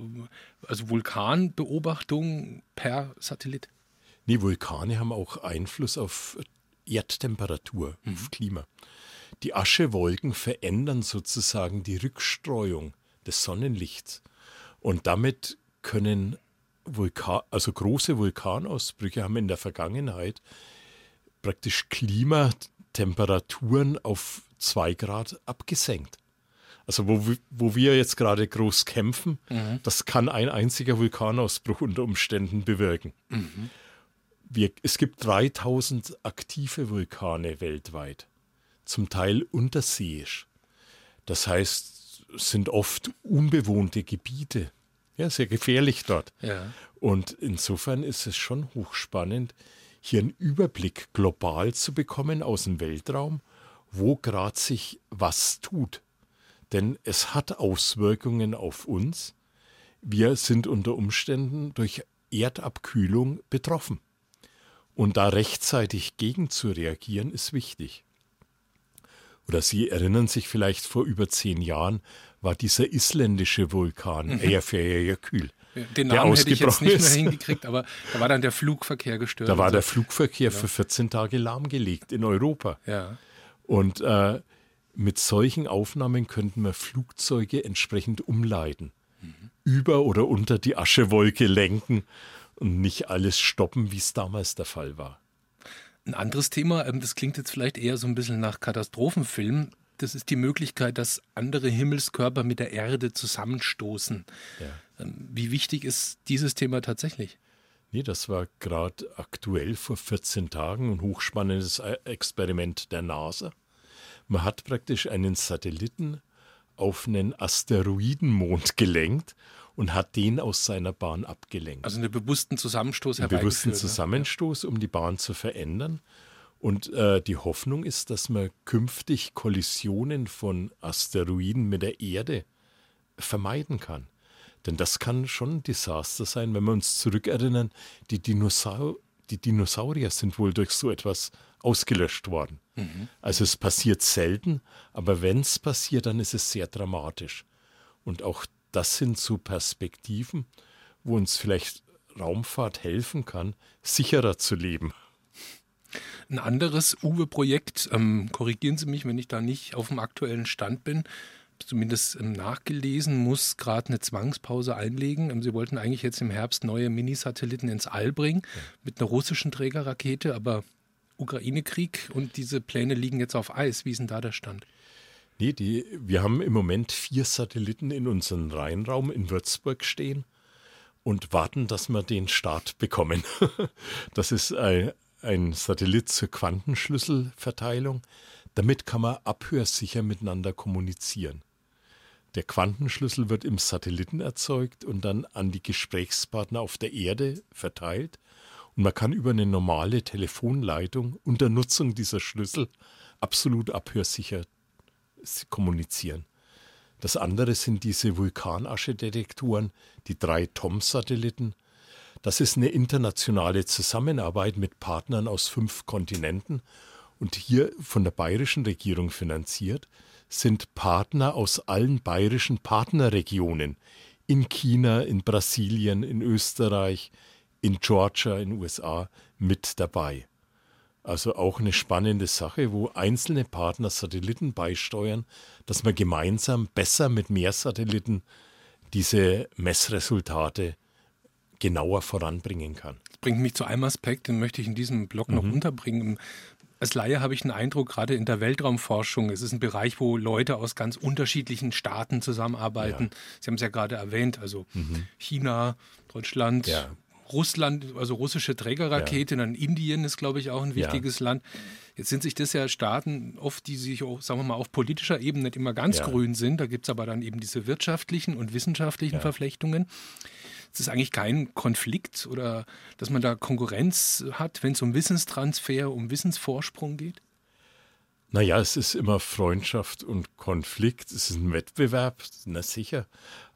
Also Vulkanbeobachtung per Satellit? Nee, Vulkane haben auch Einfluss auf Erdtemperatur, mhm. auf Klima. Die Aschewolken verändern sozusagen die Rückstreuung des Sonnenlichts. Und damit können Vulkan, also große Vulkanausbrüche haben in der Vergangenheit praktisch Klimatemperaturen auf zwei Grad abgesenkt. Also wo, wo wir jetzt gerade groß kämpfen, mhm. das kann ein einziger Vulkanausbruch unter Umständen bewirken. Mhm. Wir, es gibt 3000 aktive Vulkane weltweit, zum Teil unterseeisch. Das heißt, es sind oft unbewohnte Gebiete. Ja, sehr gefährlich dort. Ja. Und insofern ist es schon hochspannend, hier einen Überblick global zu bekommen aus dem Weltraum, wo gerade sich was tut. Denn es hat Auswirkungen auf uns. Wir sind unter Umständen durch Erdabkühlung betroffen. Und da rechtzeitig gegen zu reagieren, ist wichtig. Oder Sie erinnern sich vielleicht vor über zehn Jahren war dieser isländische Vulkan mhm. Eyjafjallajökull. Den Namen hätte ich jetzt nicht mehr hingekriegt, aber da war dann der Flugverkehr gestört. Da war der Flugverkehr ja. für 14 Tage lahmgelegt in Europa. Ja. Und äh, mit solchen Aufnahmen könnten wir Flugzeuge entsprechend umleiten. Mhm. Über oder unter die Aschewolke lenken und nicht alles stoppen, wie es damals der Fall war. Ein anderes Thema, ähm, das klingt jetzt vielleicht eher so ein bisschen nach Katastrophenfilm, das ist die Möglichkeit, dass andere Himmelskörper mit der Erde zusammenstoßen. Ja. Ähm, wie wichtig ist dieses Thema tatsächlich? Nee, das war gerade aktuell vor 14 Tagen ein hochspannendes äh, Experiment der NASA. Man hat praktisch einen Satelliten auf einen Asteroidenmond gelenkt und hat den aus seiner Bahn abgelenkt. Also einen bewussten Zusammenstoß Einen bewussten ne? Zusammenstoß, um die Bahn zu verändern. Und äh, die Hoffnung ist, dass man künftig Kollisionen von Asteroiden mit der Erde vermeiden kann. Denn das kann schon ein Desaster sein, wenn wir uns zurückerinnern, die, Dinosaur die Dinosaurier sind wohl durch so etwas ausgelöscht worden. Mhm. Also es passiert selten, aber wenn es passiert, dann ist es sehr dramatisch. Und auch das sind so Perspektiven, wo uns vielleicht Raumfahrt helfen kann, sicherer zu leben. Ein anderes Uwe-Projekt, ähm, korrigieren Sie mich, wenn ich da nicht auf dem aktuellen Stand bin, zumindest ähm, nachgelesen, muss gerade eine Zwangspause einlegen. Ähm, Sie wollten eigentlich jetzt im Herbst neue Minisatelliten ins All bringen ja. mit einer russischen Trägerrakete, aber Ukraine-Krieg und diese Pläne liegen jetzt auf Eis. Wie ist denn da der Stand? Nee, die, wir haben im Moment vier Satelliten in unserem Rheinraum in Würzburg stehen und warten, dass wir den Start bekommen. das ist ein, ein Satellit zur Quantenschlüsselverteilung. Damit kann man abhörsicher miteinander kommunizieren. Der Quantenschlüssel wird im Satelliten erzeugt und dann an die Gesprächspartner auf der Erde verteilt. Und man kann über eine normale Telefonleitung unter Nutzung dieser Schlüssel absolut abhörsicher kommunizieren. Das andere sind diese Vulkanaschedetektoren, die drei TOM-Satelliten. Das ist eine internationale Zusammenarbeit mit Partnern aus fünf Kontinenten und hier von der bayerischen Regierung finanziert, sind Partner aus allen bayerischen Partnerregionen in China, in Brasilien, in Österreich, in Georgia, in USA mit dabei. Also auch eine spannende Sache, wo einzelne Partner Satelliten beisteuern, dass man gemeinsam besser mit mehr Satelliten diese Messresultate genauer voranbringen kann. Das bringt mich zu einem Aspekt, den möchte ich in diesem Blog mhm. noch unterbringen. Als Laie habe ich einen Eindruck, gerade in der Weltraumforschung, es ist ein Bereich, wo Leute aus ganz unterschiedlichen Staaten zusammenarbeiten. Ja. Sie haben es ja gerade erwähnt, also mhm. China, Deutschland, ja. Russland, also russische Trägerrakete, ja. dann Indien ist, glaube ich, auch ein wichtiges ja. Land. Jetzt sind sich das ja Staaten oft, die sich auch, sagen wir mal, auf politischer Ebene nicht immer ganz ja. grün sind. Da gibt es aber dann eben diese wirtschaftlichen und wissenschaftlichen Verflechtungen. Es ist eigentlich kein Konflikt oder dass man da Konkurrenz hat, wenn es um Wissenstransfer, um Wissensvorsprung geht? Naja, es ist immer Freundschaft und Konflikt. Es ist ein Wettbewerb, na sicher.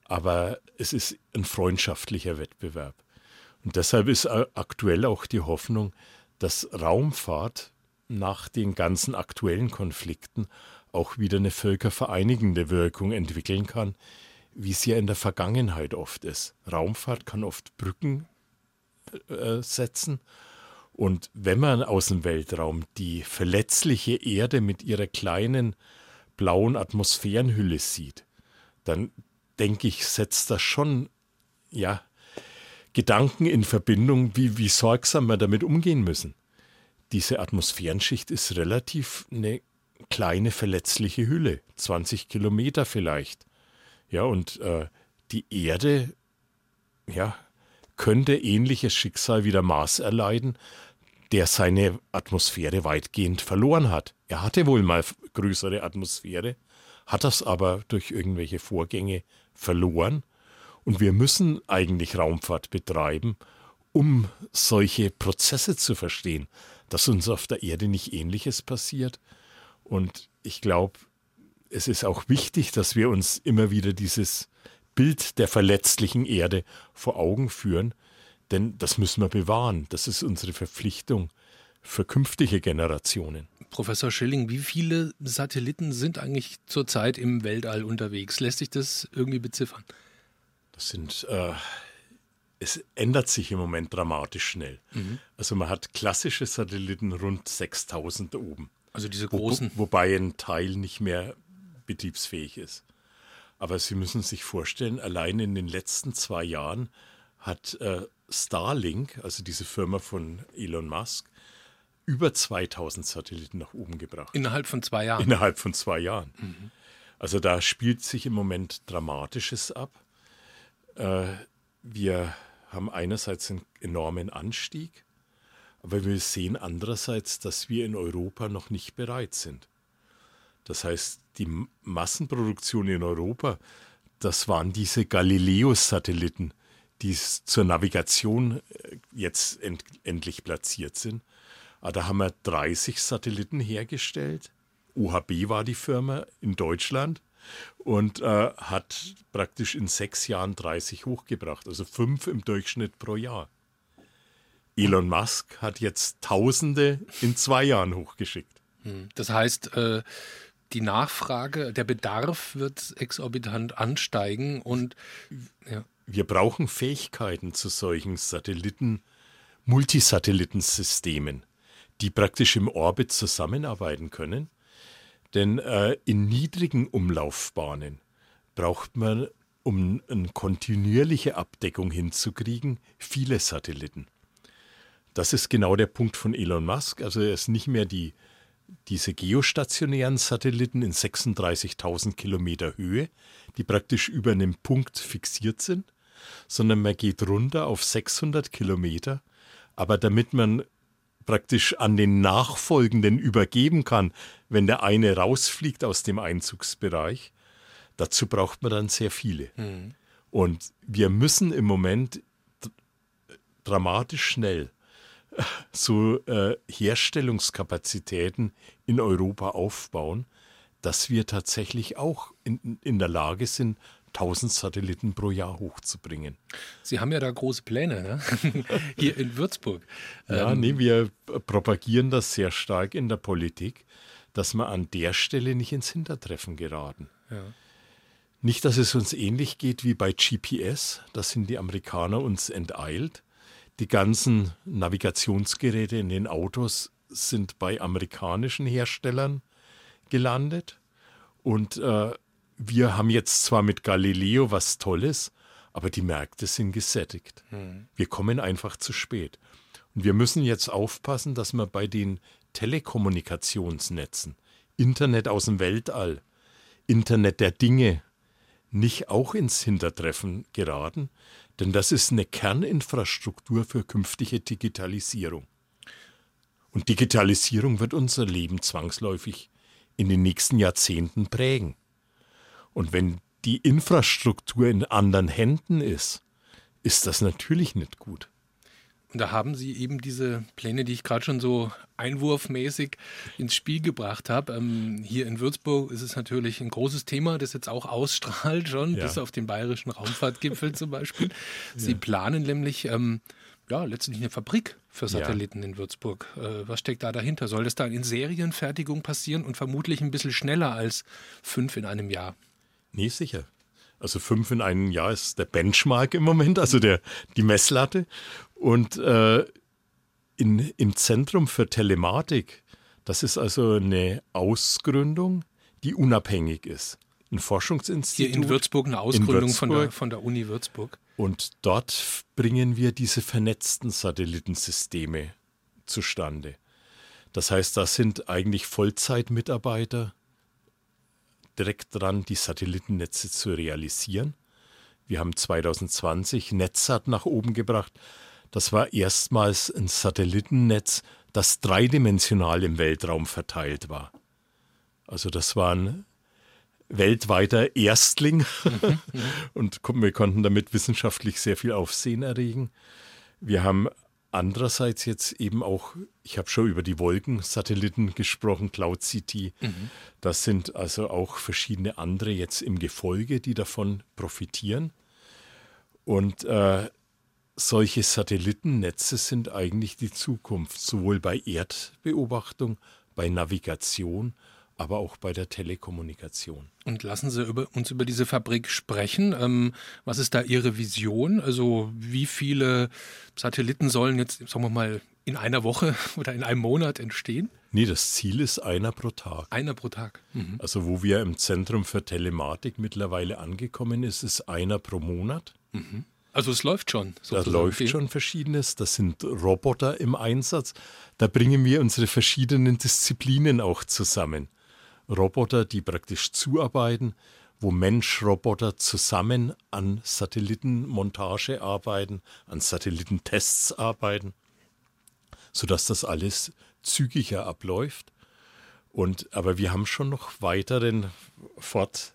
Aber es ist ein freundschaftlicher Wettbewerb. Und deshalb ist aktuell auch die Hoffnung, dass Raumfahrt nach den ganzen aktuellen Konflikten auch wieder eine völkervereinigende Wirkung entwickeln kann, wie es ja in der Vergangenheit oft ist. Raumfahrt kann oft Brücken äh, setzen. Und wenn man aus dem Weltraum die verletzliche Erde mit ihrer kleinen blauen Atmosphärenhülle sieht, dann denke ich, setzt das schon ja Gedanken in Verbindung, wie, wie sorgsam wir damit umgehen müssen. Diese Atmosphärenschicht ist relativ eine kleine verletzliche Hülle, 20 Kilometer vielleicht. Ja, und äh, die Erde, ja, könnte ähnliches Schicksal wie der Mars erleiden, der seine Atmosphäre weitgehend verloren hat. Er hatte wohl mal größere Atmosphäre, hat das aber durch irgendwelche Vorgänge verloren. Und wir müssen eigentlich Raumfahrt betreiben, um solche Prozesse zu verstehen, dass uns auf der Erde nicht ähnliches passiert. Und ich glaube, es ist auch wichtig, dass wir uns immer wieder dieses Bild der verletzlichen Erde vor Augen führen, denn das müssen wir bewahren. Das ist unsere Verpflichtung für künftige Generationen. Professor Schilling, wie viele Satelliten sind eigentlich zurzeit im Weltall unterwegs? Lässt sich das irgendwie beziffern? Das sind, äh, es ändert sich im Moment dramatisch schnell. Mhm. Also man hat klassische Satelliten rund 6000 oben. Also diese großen. Wo, wobei ein Teil nicht mehr betriebsfähig ist. Aber Sie müssen sich vorstellen, allein in den letzten zwei Jahren hat äh, Starlink, also diese Firma von Elon Musk, über 2000 Satelliten nach oben gebracht. Innerhalb von zwei Jahren? Innerhalb von zwei Jahren. Mhm. Also da spielt sich im Moment Dramatisches ab. Äh, wir haben einerseits einen enormen Anstieg, aber wir sehen andererseits, dass wir in Europa noch nicht bereit sind. Das heißt, die Massenproduktion in Europa, das waren diese Galileo-Satelliten, die zur Navigation äh, jetzt end endlich platziert sind. Aber ah, da haben wir 30 Satelliten hergestellt. OHB war die Firma in Deutschland und äh, hat praktisch in sechs Jahren 30 hochgebracht, also fünf im Durchschnitt pro Jahr. Elon Musk hat jetzt Tausende in zwei Jahren hochgeschickt. Hm. Das heißt, äh, die Nachfrage, der Bedarf wird exorbitant ansteigen und ja. wir brauchen Fähigkeiten zu solchen Satelliten, Multisatellitensystemen, die praktisch im Orbit zusammenarbeiten können. Denn äh, in niedrigen Umlaufbahnen braucht man, um eine kontinuierliche Abdeckung hinzukriegen, viele Satelliten. Das ist genau der Punkt von Elon Musk. Also er ist nicht mehr die diese geostationären Satelliten in 36.000 Kilometer Höhe, die praktisch über einem Punkt fixiert sind, sondern man geht runter auf 600 Kilometer. Aber damit man praktisch an den Nachfolgenden übergeben kann, wenn der eine rausfliegt aus dem Einzugsbereich, dazu braucht man dann sehr viele. Mhm. Und wir müssen im Moment dramatisch schnell so äh, Herstellungskapazitäten in Europa aufbauen, dass wir tatsächlich auch in, in der Lage sind, 1000 Satelliten pro Jahr hochzubringen. Sie haben ja da große Pläne, ne? hier in Würzburg. Ja, ähm, nee, wir propagieren das sehr stark in der Politik, dass wir an der Stelle nicht ins Hintertreffen geraten. Ja. Nicht, dass es uns ähnlich geht wie bei GPS, da sind die Amerikaner uns enteilt. Die ganzen Navigationsgeräte in den Autos sind bei amerikanischen Herstellern gelandet. Und äh, wir haben jetzt zwar mit Galileo was Tolles, aber die Märkte sind gesättigt. Mhm. Wir kommen einfach zu spät. Und wir müssen jetzt aufpassen, dass wir bei den Telekommunikationsnetzen, Internet aus dem Weltall, Internet der Dinge, nicht auch ins Hintertreffen geraten, denn das ist eine Kerninfrastruktur für künftige Digitalisierung. Und Digitalisierung wird unser Leben zwangsläufig in den nächsten Jahrzehnten prägen. Und wenn die Infrastruktur in anderen Händen ist, ist das natürlich nicht gut. Und da haben Sie eben diese Pläne, die ich gerade schon so einwurfmäßig ins Spiel gebracht habe. Ähm, hier in Würzburg ist es natürlich ein großes Thema, das jetzt auch ausstrahlt schon, ja. bis auf den bayerischen Raumfahrtgipfel zum Beispiel. Sie ja. planen nämlich ähm, ja, letztlich eine Fabrik für Satelliten ja. in Würzburg. Äh, was steckt da dahinter? Soll das dann in Serienfertigung passieren und vermutlich ein bisschen schneller als fünf in einem Jahr? Nee, sicher. Also fünf in einem Jahr ist der Benchmark im Moment, also der, die Messlatte. Und äh, in, im Zentrum für Telematik, das ist also eine Ausgründung, die unabhängig ist. Ein Forschungsinstitut. Hier in Würzburg eine Ausgründung Würzburg, von, der, von der Uni Würzburg. Und dort bringen wir diese vernetzten Satellitensysteme zustande. Das heißt, da sind eigentlich Vollzeitmitarbeiter direkt dran, die Satellitennetze zu realisieren. Wir haben 2020 Netzsat nach oben gebracht. Das war erstmals ein Satellitennetz, das dreidimensional im Weltraum verteilt war. Also das war ein weltweiter Erstling mhm, und wir konnten damit wissenschaftlich sehr viel Aufsehen erregen. Wir haben andererseits jetzt eben auch, ich habe schon über die Wolkensatelliten gesprochen, Cloud City. Mhm. Das sind also auch verschiedene andere jetzt im Gefolge, die davon profitieren. Und äh, solche Satellitennetze sind eigentlich die Zukunft, sowohl bei Erdbeobachtung, bei Navigation, aber auch bei der Telekommunikation. Und lassen Sie über, uns über diese Fabrik sprechen. Ähm, was ist da Ihre Vision? Also wie viele Satelliten sollen jetzt, sagen wir mal, in einer Woche oder in einem Monat entstehen? Nee, das Ziel ist einer pro Tag. Einer pro Tag. Mhm. Also wo wir im Zentrum für Telematik mittlerweile angekommen ist, ist einer pro Monat. Mhm. Also es läuft schon. Da läuft schon verschiedenes. Das sind Roboter im Einsatz. Da bringen wir unsere verschiedenen Disziplinen auch zusammen. Roboter, die praktisch zuarbeiten, wo Mensch-Roboter zusammen an Satellitenmontage arbeiten, an Satellitentests arbeiten, sodass das alles zügiger abläuft. Und, aber wir haben schon noch weiteren Fort,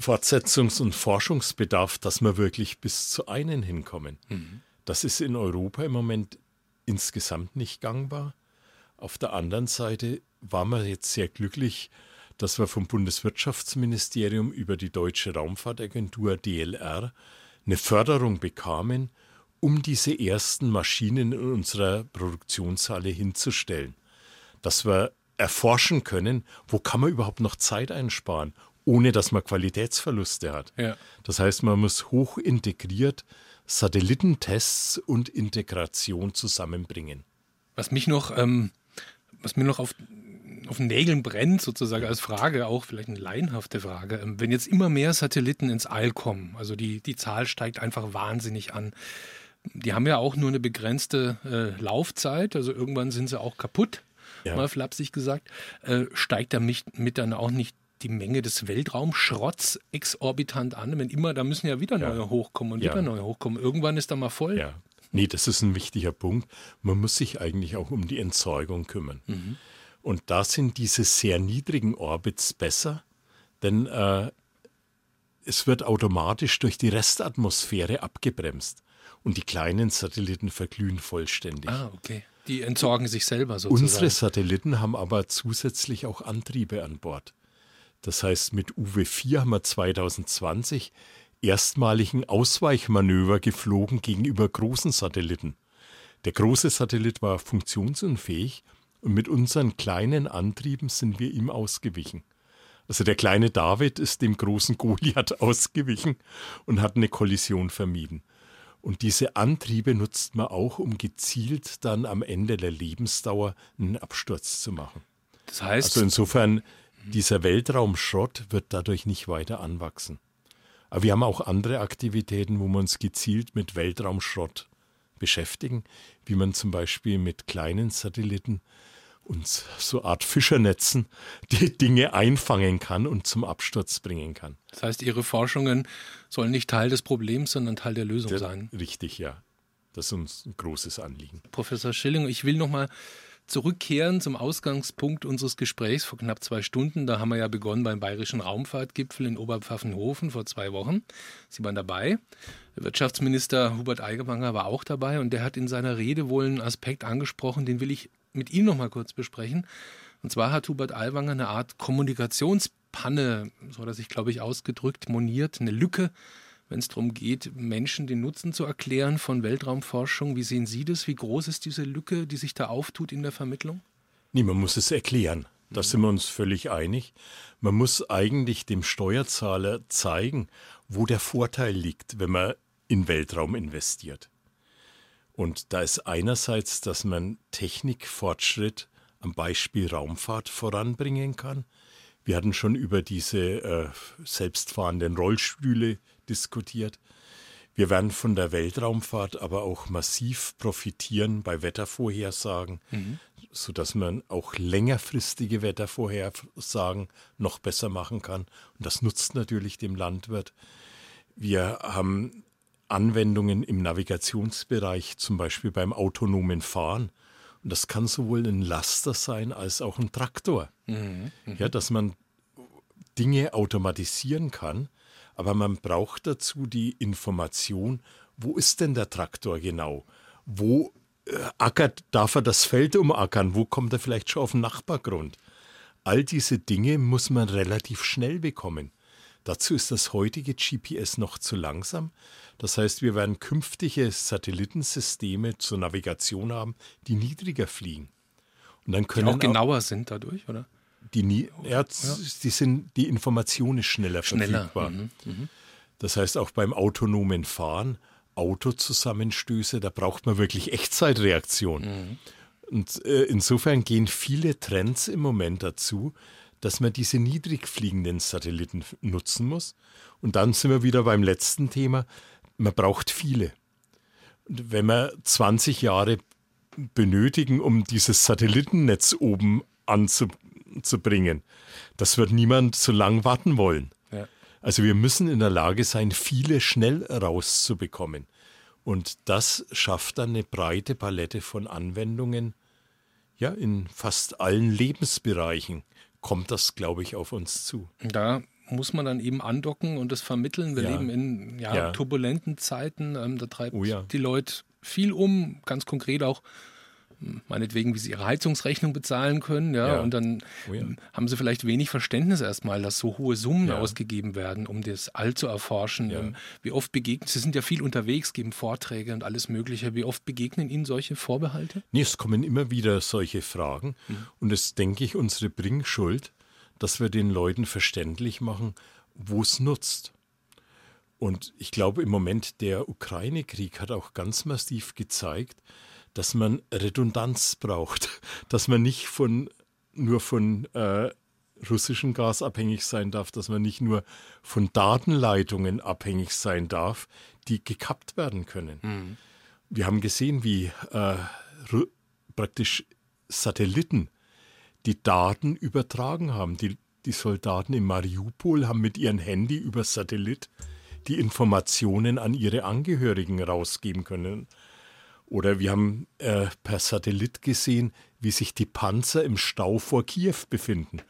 Fortsetzungs- und Forschungsbedarf, dass wir wirklich bis zu einen hinkommen. Mhm. Das ist in Europa im Moment insgesamt nicht gangbar. Auf der anderen Seite waren wir jetzt sehr glücklich, dass wir vom Bundeswirtschaftsministerium über die Deutsche Raumfahrtagentur DLR eine Förderung bekamen, um diese ersten Maschinen in unserer Produktionshalle hinzustellen. Dass wir erforschen können, wo kann man überhaupt noch Zeit einsparen, ohne dass man Qualitätsverluste hat. Ja. Das heißt, man muss hoch integriert Satellitentests und Integration zusammenbringen. Was mich noch, ähm, was mir noch auf auf den Nägeln brennt, sozusagen als Frage, auch vielleicht eine laienhafte Frage. Ähm, wenn jetzt immer mehr Satelliten ins All kommen, also die, die Zahl steigt einfach wahnsinnig an. Die haben ja auch nur eine begrenzte äh, Laufzeit, also irgendwann sind sie auch kaputt, ja. mal flapsig gesagt. Äh, steigt damit mit dann auch nicht die Menge des Weltraumschrotts exorbitant an? Wenn immer, da müssen ja wieder neue ja. hochkommen und ja. wieder neue hochkommen. Irgendwann ist da mal voll. Ja. Nee, das ist ein wichtiger Punkt. Man muss sich eigentlich auch um die Entsorgung kümmern. Mhm. Und da sind diese sehr niedrigen Orbits besser, denn äh, es wird automatisch durch die Restatmosphäre abgebremst und die kleinen Satelliten verglühen vollständig. Ah, okay. Die entsorgen sich selber sozusagen. Unsere Satelliten haben aber zusätzlich auch Antriebe an Bord. Das heißt, mit UW4 haben wir 2020 erstmalig ein Ausweichmanöver geflogen gegenüber großen Satelliten. Der große Satellit war funktionsunfähig und mit unseren kleinen Antrieben sind wir ihm ausgewichen. Also der kleine David ist dem großen Goliath ausgewichen und hat eine Kollision vermieden. Und diese Antriebe nutzt man auch, um gezielt dann am Ende der Lebensdauer einen Absturz zu machen. Das heißt. Also insofern, dieser Weltraumschrott wird dadurch nicht weiter anwachsen. Aber wir haben auch andere Aktivitäten, wo wir uns gezielt mit Weltraumschrott beschäftigen, wie man zum Beispiel mit kleinen Satelliten und so Art Fischernetzen die Dinge einfangen kann und zum Absturz bringen kann. Das heißt, Ihre Forschungen sollen nicht Teil des Problems, sondern Teil der Lösung der, sein. Richtig, ja. Das ist uns ein großes Anliegen. Professor Schilling, ich will noch mal zurückkehren zum Ausgangspunkt unseres Gesprächs vor knapp zwei Stunden. Da haben wir ja begonnen beim Bayerischen Raumfahrtgipfel in Oberpfaffenhofen vor zwei Wochen. Sie waren dabei. Wirtschaftsminister Hubert Aigewanger war auch dabei und der hat in seiner Rede wohl einen Aspekt angesprochen, den will ich mit ihm noch mal kurz besprechen. Und zwar hat Hubert Aiwanger eine Art Kommunikationspanne, so hat er sich, glaube ich, ausgedrückt, moniert, eine Lücke, wenn es darum geht, Menschen den Nutzen zu erklären von Weltraumforschung. Wie sehen Sie das? Wie groß ist diese Lücke, die sich da auftut in der Vermittlung? Nee, man muss es erklären. Da sind wir uns völlig einig. Man muss eigentlich dem Steuerzahler zeigen, wo der Vorteil liegt, wenn man in Weltraum investiert. Und da ist einerseits, dass man Technikfortschritt am Beispiel Raumfahrt voranbringen kann. Wir hatten schon über diese äh, selbstfahrenden Rollstühle diskutiert. Wir werden von der Weltraumfahrt aber auch massiv profitieren bei Wettervorhersagen, mhm. sodass man auch längerfristige Wettervorhersagen noch besser machen kann. Und das nutzt natürlich dem Landwirt. Wir haben Anwendungen im Navigationsbereich, zum Beispiel beim autonomen Fahren. Und das kann sowohl ein Laster sein als auch ein Traktor. Mhm. Mhm. Ja, dass man Dinge automatisieren kann aber man braucht dazu die Information, wo ist denn der Traktor genau? Wo äh, ackert, darf er das Feld umackern? Wo kommt er vielleicht schon auf den Nachbargrund? All diese Dinge muss man relativ schnell bekommen. Dazu ist das heutige GPS noch zu langsam. Das heißt, wir werden künftige Satellitensysteme zur Navigation haben, die niedriger fliegen. Und dann können die auch genauer auch, sind dadurch, oder? Die, nie, ja, die, sind, die Information ist schneller, schneller. verfügbar. Mhm. Mhm. Das heißt, auch beim autonomen Fahren, Autozusammenstöße, da braucht man wirklich Echtzeitreaktion. Mhm. Und äh, insofern gehen viele Trends im Moment dazu, dass man diese niedrig fliegenden Satelliten nutzen muss. Und dann sind wir wieder beim letzten Thema. Man braucht viele. Und wenn wir 20 Jahre benötigen, um dieses Satellitennetz oben anzubieten, zu bringen. Das wird niemand so lang warten wollen. Ja. Also wir müssen in der Lage sein, viele schnell rauszubekommen. Und das schafft dann eine breite Palette von Anwendungen. Ja, in fast allen Lebensbereichen kommt das, glaube ich, auf uns zu. Da muss man dann eben andocken und das vermitteln. Wir ja. leben in ja, ja. turbulenten Zeiten. Ähm, da treibt oh, die Leute viel um, ganz konkret auch meinetwegen, wie sie ihre Heizungsrechnung bezahlen können, ja, ja. und dann oh ja. haben sie vielleicht wenig Verständnis erstmal, dass so hohe Summen ja. ausgegeben werden, um das All zu erforschen. Ähm, wie oft begegnen, Sie sind ja viel unterwegs, geben Vorträge und alles Mögliche. Wie oft begegnen Ihnen solche Vorbehalte? Nee, es kommen immer wieder solche Fragen mhm. und es denke ich unsere Bringschuld, dass wir den Leuten verständlich machen, wo es nutzt. Und ich glaube, im Moment der Ukraine-Krieg hat auch ganz massiv gezeigt, dass man Redundanz braucht, dass man nicht von, nur von äh, russischem Gas abhängig sein darf, dass man nicht nur von Datenleitungen abhängig sein darf, die gekappt werden können. Mhm. Wir haben gesehen, wie äh, praktisch Satelliten die Daten übertragen haben. Die, die Soldaten in Mariupol haben mit ihrem Handy über Satellit die Informationen an ihre Angehörigen rausgeben können. Oder wir haben äh, per Satellit gesehen, wie sich die Panzer im Stau vor Kiew befinden.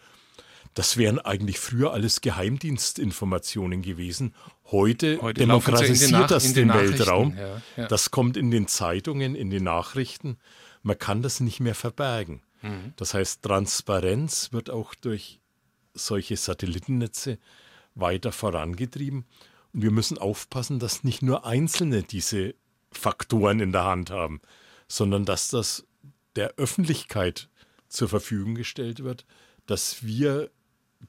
Das wären eigentlich früher alles Geheimdienstinformationen gewesen. Heute, Heute demokratisiert das den, den Weltraum. Ja, ja. Das kommt in den Zeitungen, in den Nachrichten. Man kann das nicht mehr verbergen. Mhm. Das heißt, Transparenz wird auch durch solche Satellitennetze weiter vorangetrieben. Und wir müssen aufpassen, dass nicht nur Einzelne diese Faktoren in der Hand haben, sondern dass das der Öffentlichkeit zur Verfügung gestellt wird, dass wir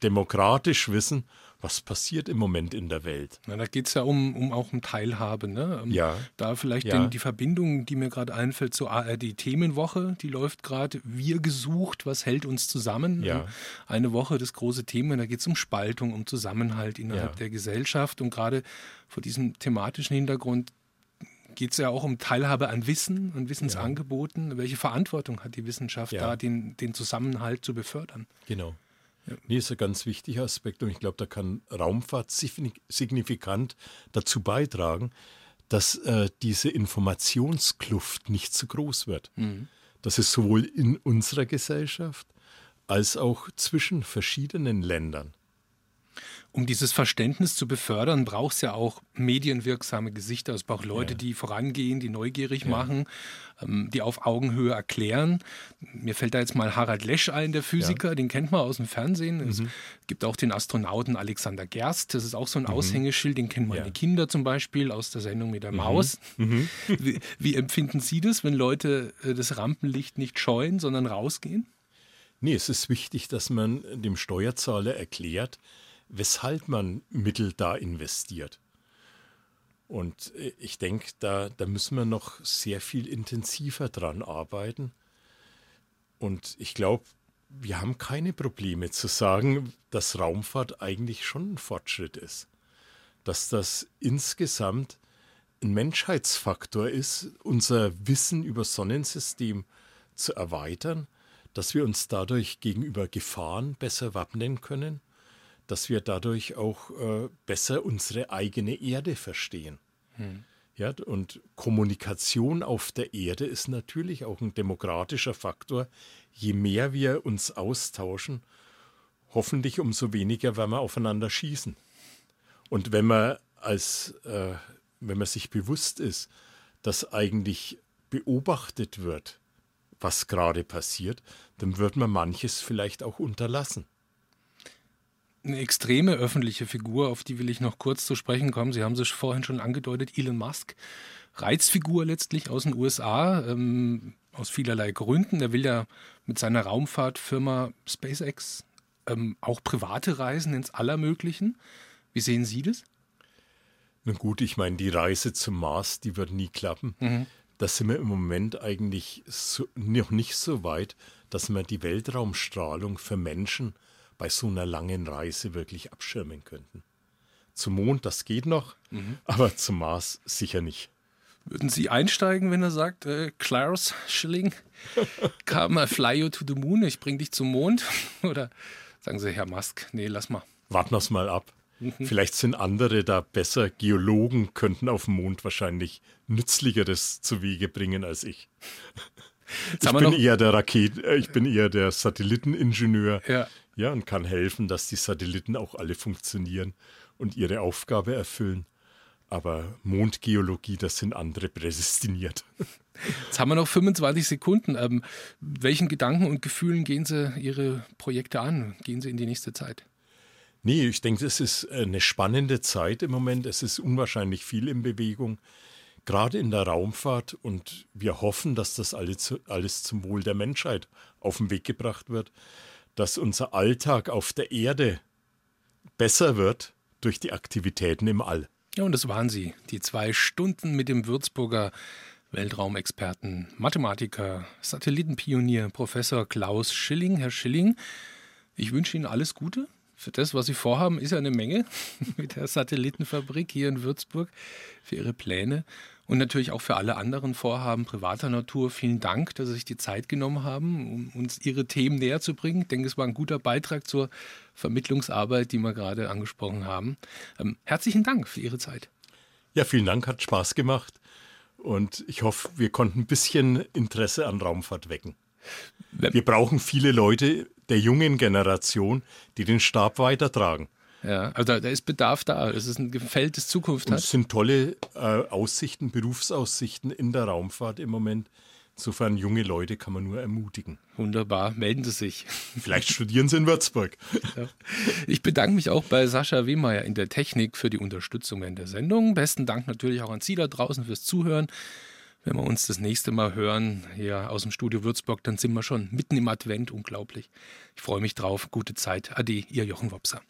demokratisch wissen, was passiert im Moment in der Welt. Na, da geht es ja um, um auch um Teilhabe. Ne? Um ja. Da vielleicht ja. den, die Verbindung, die mir gerade einfällt zur ARD-Themenwoche, die läuft gerade. Wir gesucht, was hält uns zusammen? Ja. Eine Woche, das große Thema, da geht es um Spaltung, um Zusammenhalt innerhalb ja. der Gesellschaft. Und gerade vor diesem thematischen Hintergrund geht es ja auch um Teilhabe an Wissen, an Wissensangeboten. Ja. Welche Verantwortung hat die Wissenschaft ja. da, den, den Zusammenhalt zu befördern? Genau. Ja. Nee, ist ein ganz wichtiger Aspekt und ich glaube, da kann Raumfahrt signifikant dazu beitragen, dass äh, diese Informationskluft nicht zu groß wird. Mhm. Das ist sowohl in unserer Gesellschaft als auch zwischen verschiedenen Ländern um dieses Verständnis zu befördern, braucht es ja auch medienwirksame Gesichter. Es braucht Leute, ja. die vorangehen, die neugierig ja. machen, ähm, die auf Augenhöhe erklären. Mir fällt da jetzt mal Harald Lesch ein, der Physiker, ja. den kennt man aus dem Fernsehen. Mhm. Es gibt auch den Astronauten Alexander Gerst, das ist auch so ein mhm. Aushängeschild, den kennen meine Kinder zum Beispiel aus der Sendung mit der mhm. Maus. Mhm. Wie, wie empfinden Sie das, wenn Leute äh, das Rampenlicht nicht scheuen, sondern rausgehen? Nee, es ist wichtig, dass man dem Steuerzahler erklärt, weshalb man Mittel da investiert. Und äh, ich denke, da, da müssen wir noch sehr viel intensiver dran arbeiten. Und ich glaube, wir haben keine Probleme zu sagen, dass Raumfahrt eigentlich schon ein Fortschritt ist. Dass das insgesamt ein Menschheitsfaktor ist, unser Wissen über Sonnensystem zu erweitern, dass wir uns dadurch gegenüber Gefahren besser wappnen können, dass wir dadurch auch äh, besser unsere eigene Erde verstehen. Hm. Ja, und Kommunikation auf der Erde ist natürlich auch ein demokratischer Faktor. Je mehr wir uns austauschen, hoffentlich umso weniger werden wir aufeinander schießen. Und wenn man als äh, wenn man sich bewusst ist, dass eigentlich beobachtet wird, was gerade passiert, dann wird man manches vielleicht auch unterlassen. Eine extreme öffentliche Figur, auf die will ich noch kurz zu sprechen kommen. Sie haben es vorhin schon angedeutet, Elon Musk. Reizfigur letztlich aus den USA, ähm, aus vielerlei Gründen. Er will ja mit seiner Raumfahrtfirma SpaceX ähm, auch private Reisen ins Allermöglichen. Wie sehen Sie das? Na gut, ich meine, die Reise zum Mars, die wird nie klappen. Mhm. Da sind wir im Moment eigentlich so, noch nicht so weit, dass wir die Weltraumstrahlung für Menschen bei so einer langen Reise wirklich abschirmen könnten. Zum Mond, das geht noch, mhm. aber zum Mars sicher nicht. Würden Sie einsteigen, wenn er sagt, äh, Klaus Schilling, come I fly you to the moon, ich bring dich zum Mond? Oder sagen Sie, Herr Musk, nee, lass mal. Warten wir es mal ab. Mhm. Vielleicht sind andere da besser. Geologen könnten auf dem Mond wahrscheinlich nützlicheres zu Wege bringen als ich. ich bin eher der Raket, äh, ich bin eher der Satelliteningenieur. Ja. Ja, und kann helfen, dass die Satelliten auch alle funktionieren und ihre Aufgabe erfüllen. Aber Mondgeologie, das sind andere prädestiniert. Jetzt haben wir noch 25 Sekunden. Ähm, welchen Gedanken und Gefühlen gehen Sie Ihre Projekte an? Gehen Sie in die nächste Zeit? Nee, ich denke, es ist eine spannende Zeit im Moment. Es ist unwahrscheinlich viel in Bewegung, gerade in der Raumfahrt. Und wir hoffen, dass das alles, alles zum Wohl der Menschheit auf den Weg gebracht wird, dass unser Alltag auf der Erde besser wird durch die Aktivitäten im All. Ja, und das waren sie, die zwei Stunden mit dem Würzburger Weltraumexperten, Mathematiker, Satellitenpionier, Professor Klaus Schilling. Herr Schilling, ich wünsche Ihnen alles Gute für das, was Sie vorhaben, ist ja eine Menge mit der Satellitenfabrik hier in Würzburg, für Ihre Pläne und natürlich auch für alle anderen Vorhaben privater Natur. Vielen Dank, dass Sie sich die Zeit genommen haben, um uns Ihre Themen näher zu bringen. Ich denke, es war ein guter Beitrag zur Vermittlungsarbeit, die wir gerade angesprochen haben. Ähm, herzlichen Dank für Ihre Zeit. Ja, vielen Dank, hat Spaß gemacht und ich hoffe, wir konnten ein bisschen Interesse an Raumfahrt wecken. Wir brauchen viele Leute der jungen Generation, die den Stab weitertragen. Ja, also da, ist Bedarf da. Es ist ein Feld, das Zukunft hat. Es sind tolle äh, Aussichten, Berufsaussichten in der Raumfahrt im Moment. Insofern, junge Leute kann man nur ermutigen. Wunderbar, melden Sie sich. Vielleicht studieren Sie in Würzburg. Ja. Ich bedanke mich auch bei Sascha Wehmeier in der Technik für die Unterstützung in der Sendung. Besten Dank natürlich auch an Sie da draußen fürs Zuhören. Wenn wir uns das nächste Mal hören, hier aus dem Studio Würzburg, dann sind wir schon mitten im Advent, unglaublich. Ich freue mich drauf. Gute Zeit. Ade, Ihr Jochen Wopser.